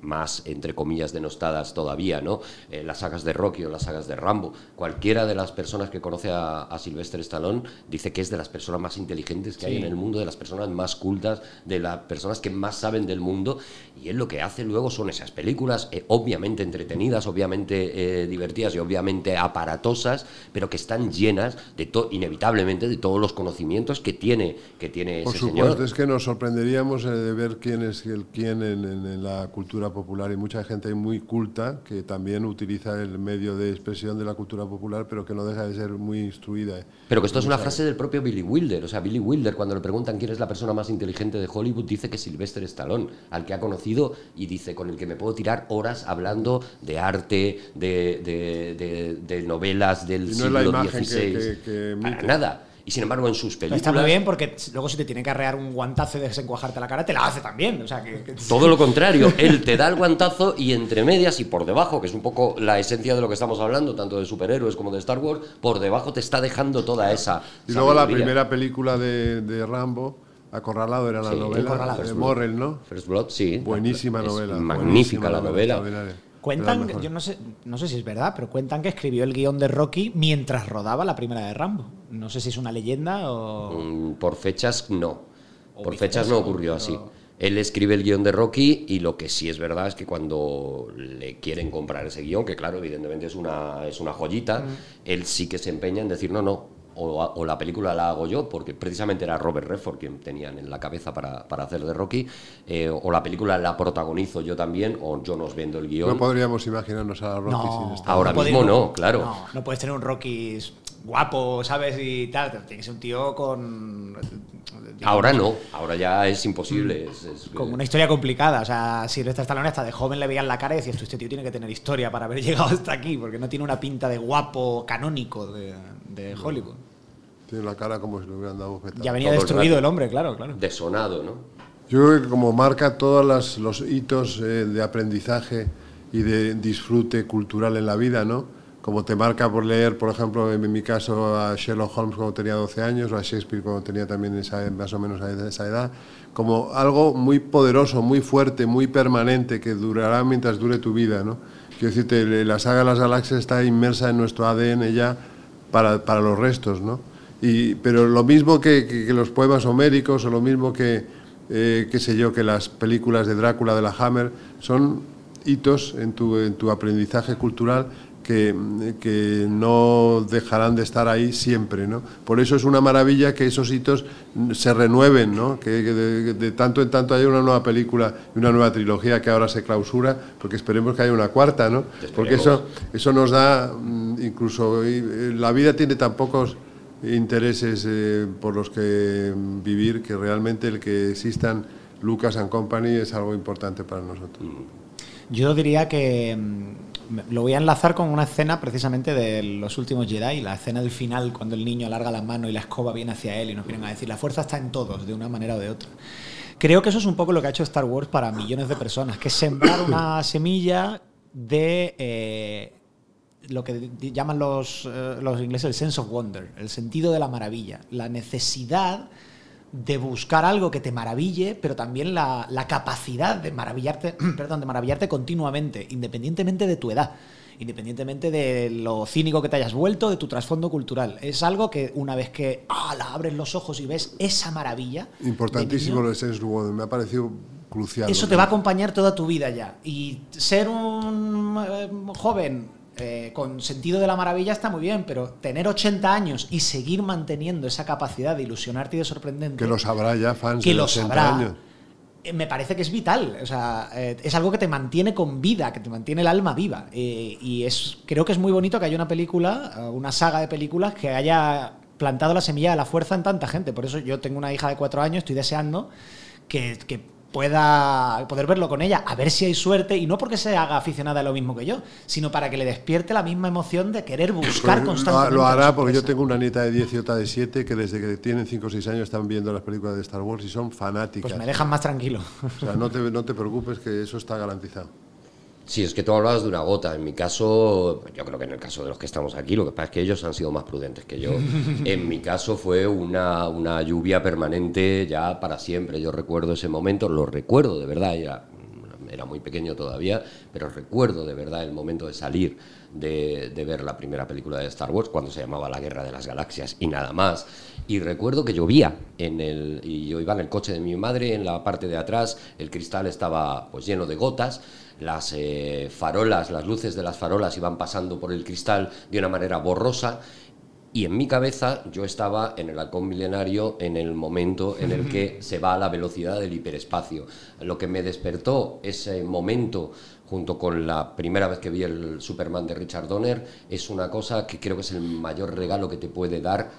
más entre comillas denostadas todavía, ¿no? Eh, las sagas de Rocky o las sagas de Rambo. Cualquiera de las personas que conoce a, a Sylvester Stallone dice que es de las personas más inteligentes que hay en el mundo, de las personas más cultas, de las personas que más saben del mundo. Y él lo que hace luego son esas películas, eh, obviamente entretenidas, obviamente eh, divertidas y obviamente aparatosas, pero que están llenas de inevitablemente de todos los conocimientos que tiene, que tiene Por ese supuesto, señor. es que nos sorprenderíamos eh, de ver quién es el quién en, en- en la cultura popular y mucha gente muy culta que también utiliza el medio de expresión de la cultura popular, pero que no deja de ser muy instruida. Pero que esto es una frase del propio Billy Wilder. O sea, Billy Wilder, cuando le preguntan quién es la persona más inteligente de Hollywood, dice que es Sylvester Stallone, al que ha conocido y dice con el que me puedo tirar horas hablando de arte, de, de- de- de novelas del Y no es siglo la imagen que- XVI. que- que Para emite. nada. Y sin embargo, en sus Pero películas. está muy bien porque luego si te tiene que arrear un guantazo y desencuajarte la cara, te la hace también. O sea, que, que- Todo lo contrario, él te da el guantazo y entre medias y por debajo, que es un poco la esencia de lo que estamos hablando, tanto de superhéroes como de Star Wars, por debajo te está dejando toda esa. Y luego la sabiduría. primera película de, de Rambo, Acorralado, era la Sí, novela de Morrell, ¿no? First Blood, sí. Buenísima novela. Magnífica buenísima la novela. extraordinaria. Cuentan, yo no sé, no sé si es verdad, pero cuentan que escribió el guion de Rocky mientras rodaba la primera de Rambo. No sé si es una leyenda o. Mm, Por fechas, no. O Por fechas no ocurrió así. Él escribe el guion de Rocky y lo que sí es verdad es que cuando le quieren comprar ese guion, que claro, evidentemente es una, es una joyita, él sí que se empeña en decir, no, no, o, o la película la hago yo, porque precisamente era Robert Redford quien tenían en la cabeza para, para hacer de Rocky, eh, o la película la protagonizo yo también, o yo nos vendo el guion. No podríamos imaginarnos a Rocky No. sin estar. Ahora No mismo podemos- no, claro. No, no puedes tener un Rocky guapo, ¿sabes? Y tal. Tiene que ser un tío con. Ahora no, ahora ya es imposible. es- es- Con una historia complicada. O sea, si Sylvester Stallone hasta de joven le veían la cara y decías, "Tú, este tío tiene que tener historia para haber llegado hasta aquí, porque no tiene una pinta de guapo canónico de, de Hollywood. Tiene la cara como si le hubieran dado bofetada. Ya venía Todo destruido rato. el hombre, claro, claro. desonado, ¿no? Yo creo que como marca todos las- los hitos eh, de aprendizaje y de disfrute cultural en la vida, ¿no? Como te marca por leer, por ejemplo, en mi caso, a Sherlock Holmes cuando tenía 12 años, o a Shakespeare cuando tenía también esa, más o menos a esa edad, como algo muy poderoso, muy fuerte, muy permanente, que durará mientras dure tu vida, ¿no? Quiero decirte, la saga de las galaxias está inmersa en nuestro ADN ya para, para los restos, ¿no? Y, pero lo mismo que, los poemas homéricos o lo mismo que, eh, qué sé yo, que las películas de Drácula de la Hammer, son hitos en tu, en tu aprendizaje cultural que, que no dejarán de estar ahí siempre, ¿no? Por eso es una maravilla que esos hitos se renueven, ¿no? Que, que de, de tanto en tanto haya una nueva película y una nueva trilogía que ahora se clausura, porque esperemos que haya una cuarta, ¿no? Porque eso, eso nos da, mm, incluso, eh, la vida tiene tan pocos intereses eh, por los que vivir que realmente el que existan Lucas and Company es algo importante para nosotros. Yo diría que mm, lo voy a enlazar con una escena precisamente de los últimos Jedi, la escena del final cuando el niño alarga la mano y la escoba viene hacia él y nos vienen a decir la fuerza está en todos, de una manera o de otra. Creo que eso es un poco lo que ha hecho Star Wars para millones de personas, que es sembrar una semilla de eh, lo que llaman los, eh, los ingleses el sense of wonder, el sentido de la maravilla, la necesidad de buscar algo que te maraville, pero también la, la capacidad de maravillarte, perdón, de maravillarte continuamente, independientemente de tu edad, independientemente de lo cínico que te hayas vuelto, de tu trasfondo cultural. Es algo que una vez que ah, la abres los ojos y ves esa maravilla, de Importantísimo niño, lo de Sense me ha parecido crucial. eso te va a acompañar toda tu vida ya. Y ser un eh, joven eh, con sentido de la maravilla está muy bien, pero tener 80 años y seguir manteniendo esa capacidad de ilusionarte y de sorprendente. Que lo sabrá ya, fans que de lo 80 sabrá. años. eh, Me parece que es vital, o sea, eh, es algo que te mantiene con vida, que te mantiene el alma viva. y es, creo que es muy bonito que haya una película, una saga de películas que haya plantado la semilla de la fuerza en tanta gente. Por eso yo tengo una hija de cuatro años, estoy deseando que, que pueda poder verlo con ella, a ver si hay suerte, y no porque se haga aficionada a lo mismo que yo, sino para que le despierte la misma emoción de querer buscar Pues constantemente. lo hará porque yo tengo una nieta de 10 y otra de 7 que desde que tienen 5 o 6 años están viendo las películas de Star Wars y son fanáticas. Pues me dejan más tranquilo. O sea, no te, no te preocupes que eso está garantizado. Sí, es que tú hablabas de una gota. En mi caso, yo creo que en el caso de los que estamos aquí, lo que pasa es que ellos han sido más prudentes que yo. En mi caso fue una, una lluvia permanente ya para siempre. Yo recuerdo ese momento, lo recuerdo de verdad, era, era muy pequeño todavía, pero recuerdo de verdad el momento de salir de, de ver la primera película de Star Wars cuando se llamaba La Guerra de las Galaxias y nada más. Y recuerdo que llovía en el, y yo iba en el coche de mi madre, en la parte de atrás, el cristal estaba pues lleno de gotas las eh, farolas, las luces de las farolas iban pasando por el cristal de una manera borrosa y en mi cabeza yo estaba en el halcón milenario en el momento en el que se va a la velocidad del hiperespacio. Lo que me despertó ese momento junto con la primera vez que vi el Superman de Richard Donner es una cosa que creo que es el mayor regalo que te puede dar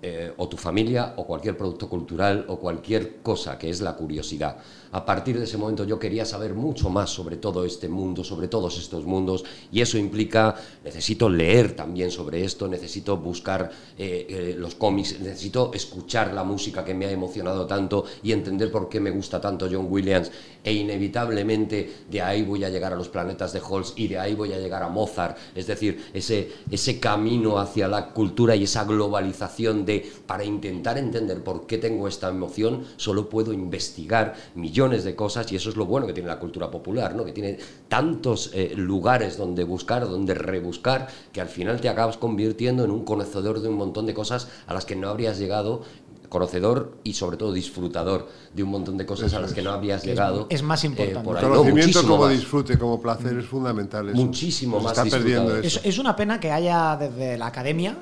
eh, o tu familia o cualquier producto cultural o cualquier cosa que es la curiosidad. A partir de ese momento yo quería saber mucho más sobre todo este mundo, sobre todos estos mundos y eso implica, necesito leer también sobre esto, necesito buscar eh, eh, los cómics, necesito escuchar la música que me ha emocionado tanto y entender por qué me gusta tanto John Williams e inevitablemente de ahí voy a llegar a los planetas de Halls y de ahí voy a llegar a Mozart, es decir, ese, ese camino hacia la cultura y esa globalización para intentar entender por qué tengo esta emoción, solo puedo investigar millones de cosas y eso es lo bueno que tiene la cultura popular, ¿no? que tiene tantos eh, lugares donde buscar, donde rebuscar, que al final te acabas convirtiendo en un conocedor de un montón de cosas a las que no habrías llegado conocedor y sobre todo disfrutador de un montón de cosas a las que no habrías llegado. es más eh, importante. por ahí. No, Conocimiento como más. disfrute, como placer es fundamental. Eso. Muchísimo Se más está perdiendo eso. Es, es una pena que haya desde la academia,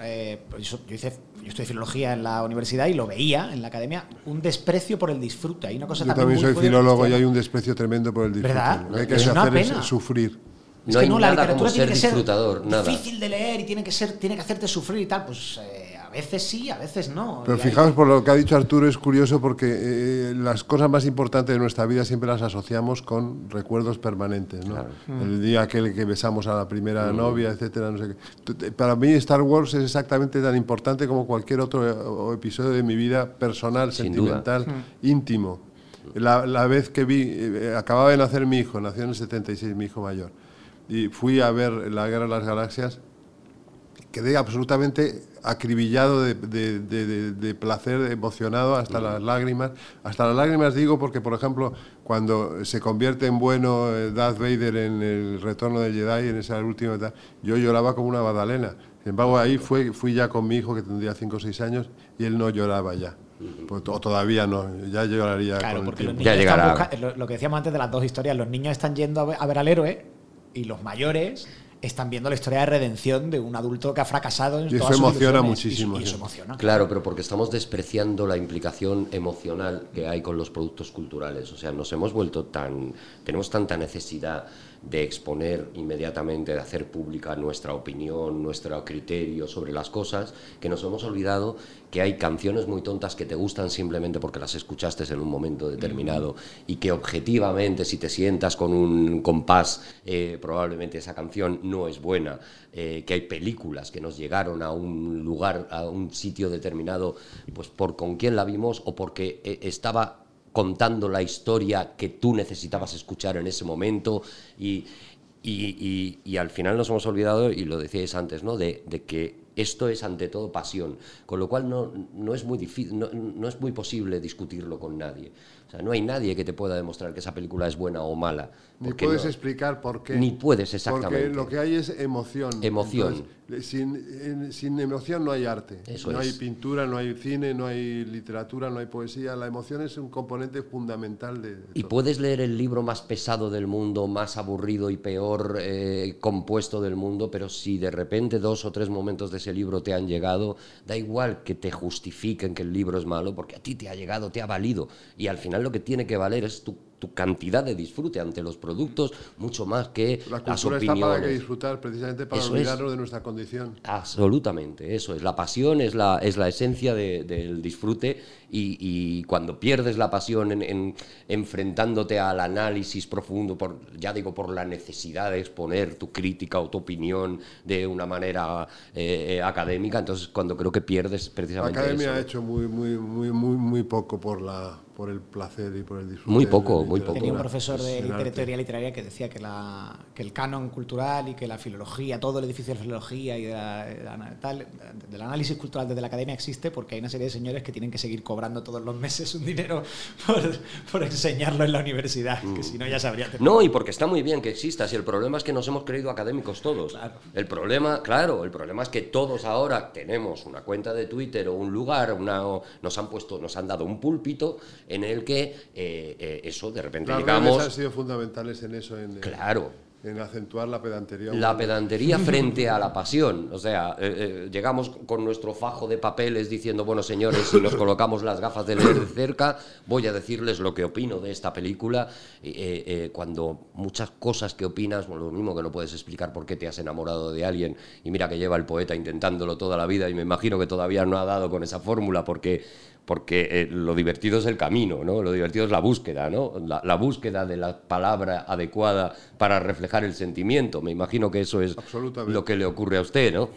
eh, pues yo, yo hice, yo estudié filología en la universidad y lo veía en la academia, un desprecio por el disfrute. Hay una cosa Yo también muy soy filólogo y hay un desprecio tremendo por el disfrute. ¿Verdad? Lo que hay que Es hacer pena. es sufrir. No es que hay no, la nada literatura como tiene que ser disfrutador, nada. difícil de leer y tiene que ser, tiene que hacerte sufrir y tal. Pues eh, veces sí, a veces no. Pero fijaos por lo que ha dicho Arturo, es curioso porque eh, las cosas más importantes de nuestra vida siempre las asociamos con recuerdos permanentes. ¿no? El día aquel que besamos a la primera Mm. novia, etcétera, no sé qué. Para mí Star Wars es exactamente tan importante como cualquier otro eh, episodio de mi vida personal, Sin duda. sentimental, íntimo. La, la vez que vi, eh, acababa de nacer mi hijo, nació en el 76, mi hijo mayor, y fui a ver La Guerra de las Galaxias quedé absolutamente acribillado de, de- de- de- de placer, emocionado hasta las lágrimas. Hasta las lágrimas digo porque, por ejemplo, cuando se convierte en bueno eh, Darth Vader en el retorno del Jedi, en esa última etapa, yo lloraba como una badalena. Sin embargo, ahí fue, fui ya con mi hijo, que tendría 5 o 6 años, y él no lloraba ya. Pues, o todavía no, ya lloraría Claro, con el porque los niños Ya están llegará. busca- lo, lo que decíamos antes de las dos historias, los niños están yendo a ver, a ver al héroe y los mayores están viendo la historia de redención de un adulto que ha fracasado en Y eso todas sus emociona muchísimo, Y, eso emociona. Claro, pero porque estamos despreciando la implicación emocional que hay con los productos culturales. O sea, nos hemos vuelto tan. tenemos tanta necesidad de exponer inmediatamente, de hacer pública nuestra opinión, nuestro criterio sobre las cosas, que nos hemos olvidado que hay canciones muy tontas que te gustan simplemente porque las escuchaste en un momento determinado y que objetivamente, si te sientas con un compás, eh, probablemente esa canción no es buena. Eh, que hay películas que nos llegaron a un lugar, a un sitio determinado, pues por con quién la vimos o porque eh, estaba contando la historia que tú necesitabas escuchar en ese momento y, y, y- al final nos hemos olvidado, y lo decíais antes, ¿no? de, de que esto es ante todo pasión, con lo cual no, no es muy difícil, no, no es muy posible discutirlo con nadie. O sea, no hay nadie que te pueda demostrar que esa película es buena o mala. Ni puedes no- explicar por qué. Ni puedes, exactamente. Porque lo que hay es emoción. Emoción. Entonces, sin, sin emoción no hay arte. Eso no es. hay pintura, no hay cine, no hay literatura, no hay poesía. La emoción es un componente fundamental de. de Y todo. puedes leer el libro más pesado del mundo, más aburrido y peor eh, compuesto del mundo, pero si de repente dos o tres momentos de ese libro te han llegado, da igual que te justifiquen que el libro es malo, porque a ti te ha llegado, te ha valido. Y al final lo que tiene que valer es tu, tu cantidad de disfrute ante los productos, mucho más que La las cultura está para que opiniones. disfrutar, precisamente para Eso es. olvidarnos de nuestra condición. Absolutamente, eso es. La pasión es la, es la esencia de- del disfrute y, y cuando pierdes la pasión en, en- enfrentándote al análisis profundo, por, ya digo, por la necesidad de exponer tu crítica o tu opinión de una manera eh, eh, académica, entonces cuando creo que pierdes La precisamente academia eso. ha hecho muy, muy, muy, muy, muy poco por la, por el placer y por el disfrute. Muy poco, muy poco. Tenía un profesor de literatura literaria que decía que, la, que el canon cultural y que la filología, todo el edificio de filología y de la- de la- tal, del análisis cultural desde la academia existe porque hay una serie de señores que tienen que seguir cobrando todos los meses un dinero por, por enseñarlo en la universidad, que si no ya sabría. No, y porque está muy bien que exista. Si el problema es que nos hemos creído académicos todos. El problema, claro, el problema es que todos ahora tenemos una cuenta de Twitter o un lugar, una, o nos han puesto, nos han dado un púlpito en el que eh, eh, eso de repente Las redes han llegamos. sido fundamentales en eso, en, Claro. en acentuar la pedantería. La pedantería frente a la pasión. O sea, eh, eh, llegamos con nuestro fajo de papeles diciendo, bueno, señores, si nos colocamos las gafas de leer de cerca, voy a decirles lo que opino de esta película. Eh, cuando muchas cosas que opinas, bueno, lo mismo que no puedes explicar por qué te has enamorado de alguien. Y mira que lleva el poeta intentándolo toda la vida y me imagino que todavía no ha dado con esa fórmula porque porque eh, lo divertido es el camino, ¿no? Lo divertido es la búsqueda, ¿no? La, la búsqueda de la palabra adecuada para reflejar el sentimiento. Me imagino que eso es lo que le ocurre a usted, ¿no?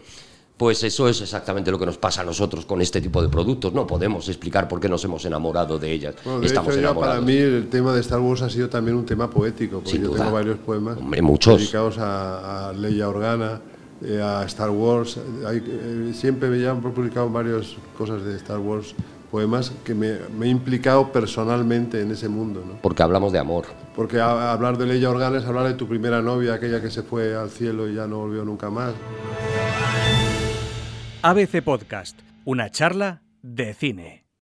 Pues eso es exactamente lo que nos pasa a nosotros con este tipo de productos. No podemos explicar por qué nos hemos enamorado de ellas. Bueno, de Estamos hecho, enamorados. para mí el tema de Star Wars ha sido también un tema poético, porque Sin yo duda. tengo varios poemas Hombre, muchos. dedicados a, a Leia Organa, eh, a Star Wars. Hay- eh, siempre me han publicado varias cosas de Star Wars, poemas que me, me he implicado personalmente en ese mundo. ¿no? Porque hablamos de amor. Porque a- hablar de Leia Organa es hablar de tu primera novia, aquella que se fue al cielo y ya no volvió nunca más. ABC Podcast, una charla de cine.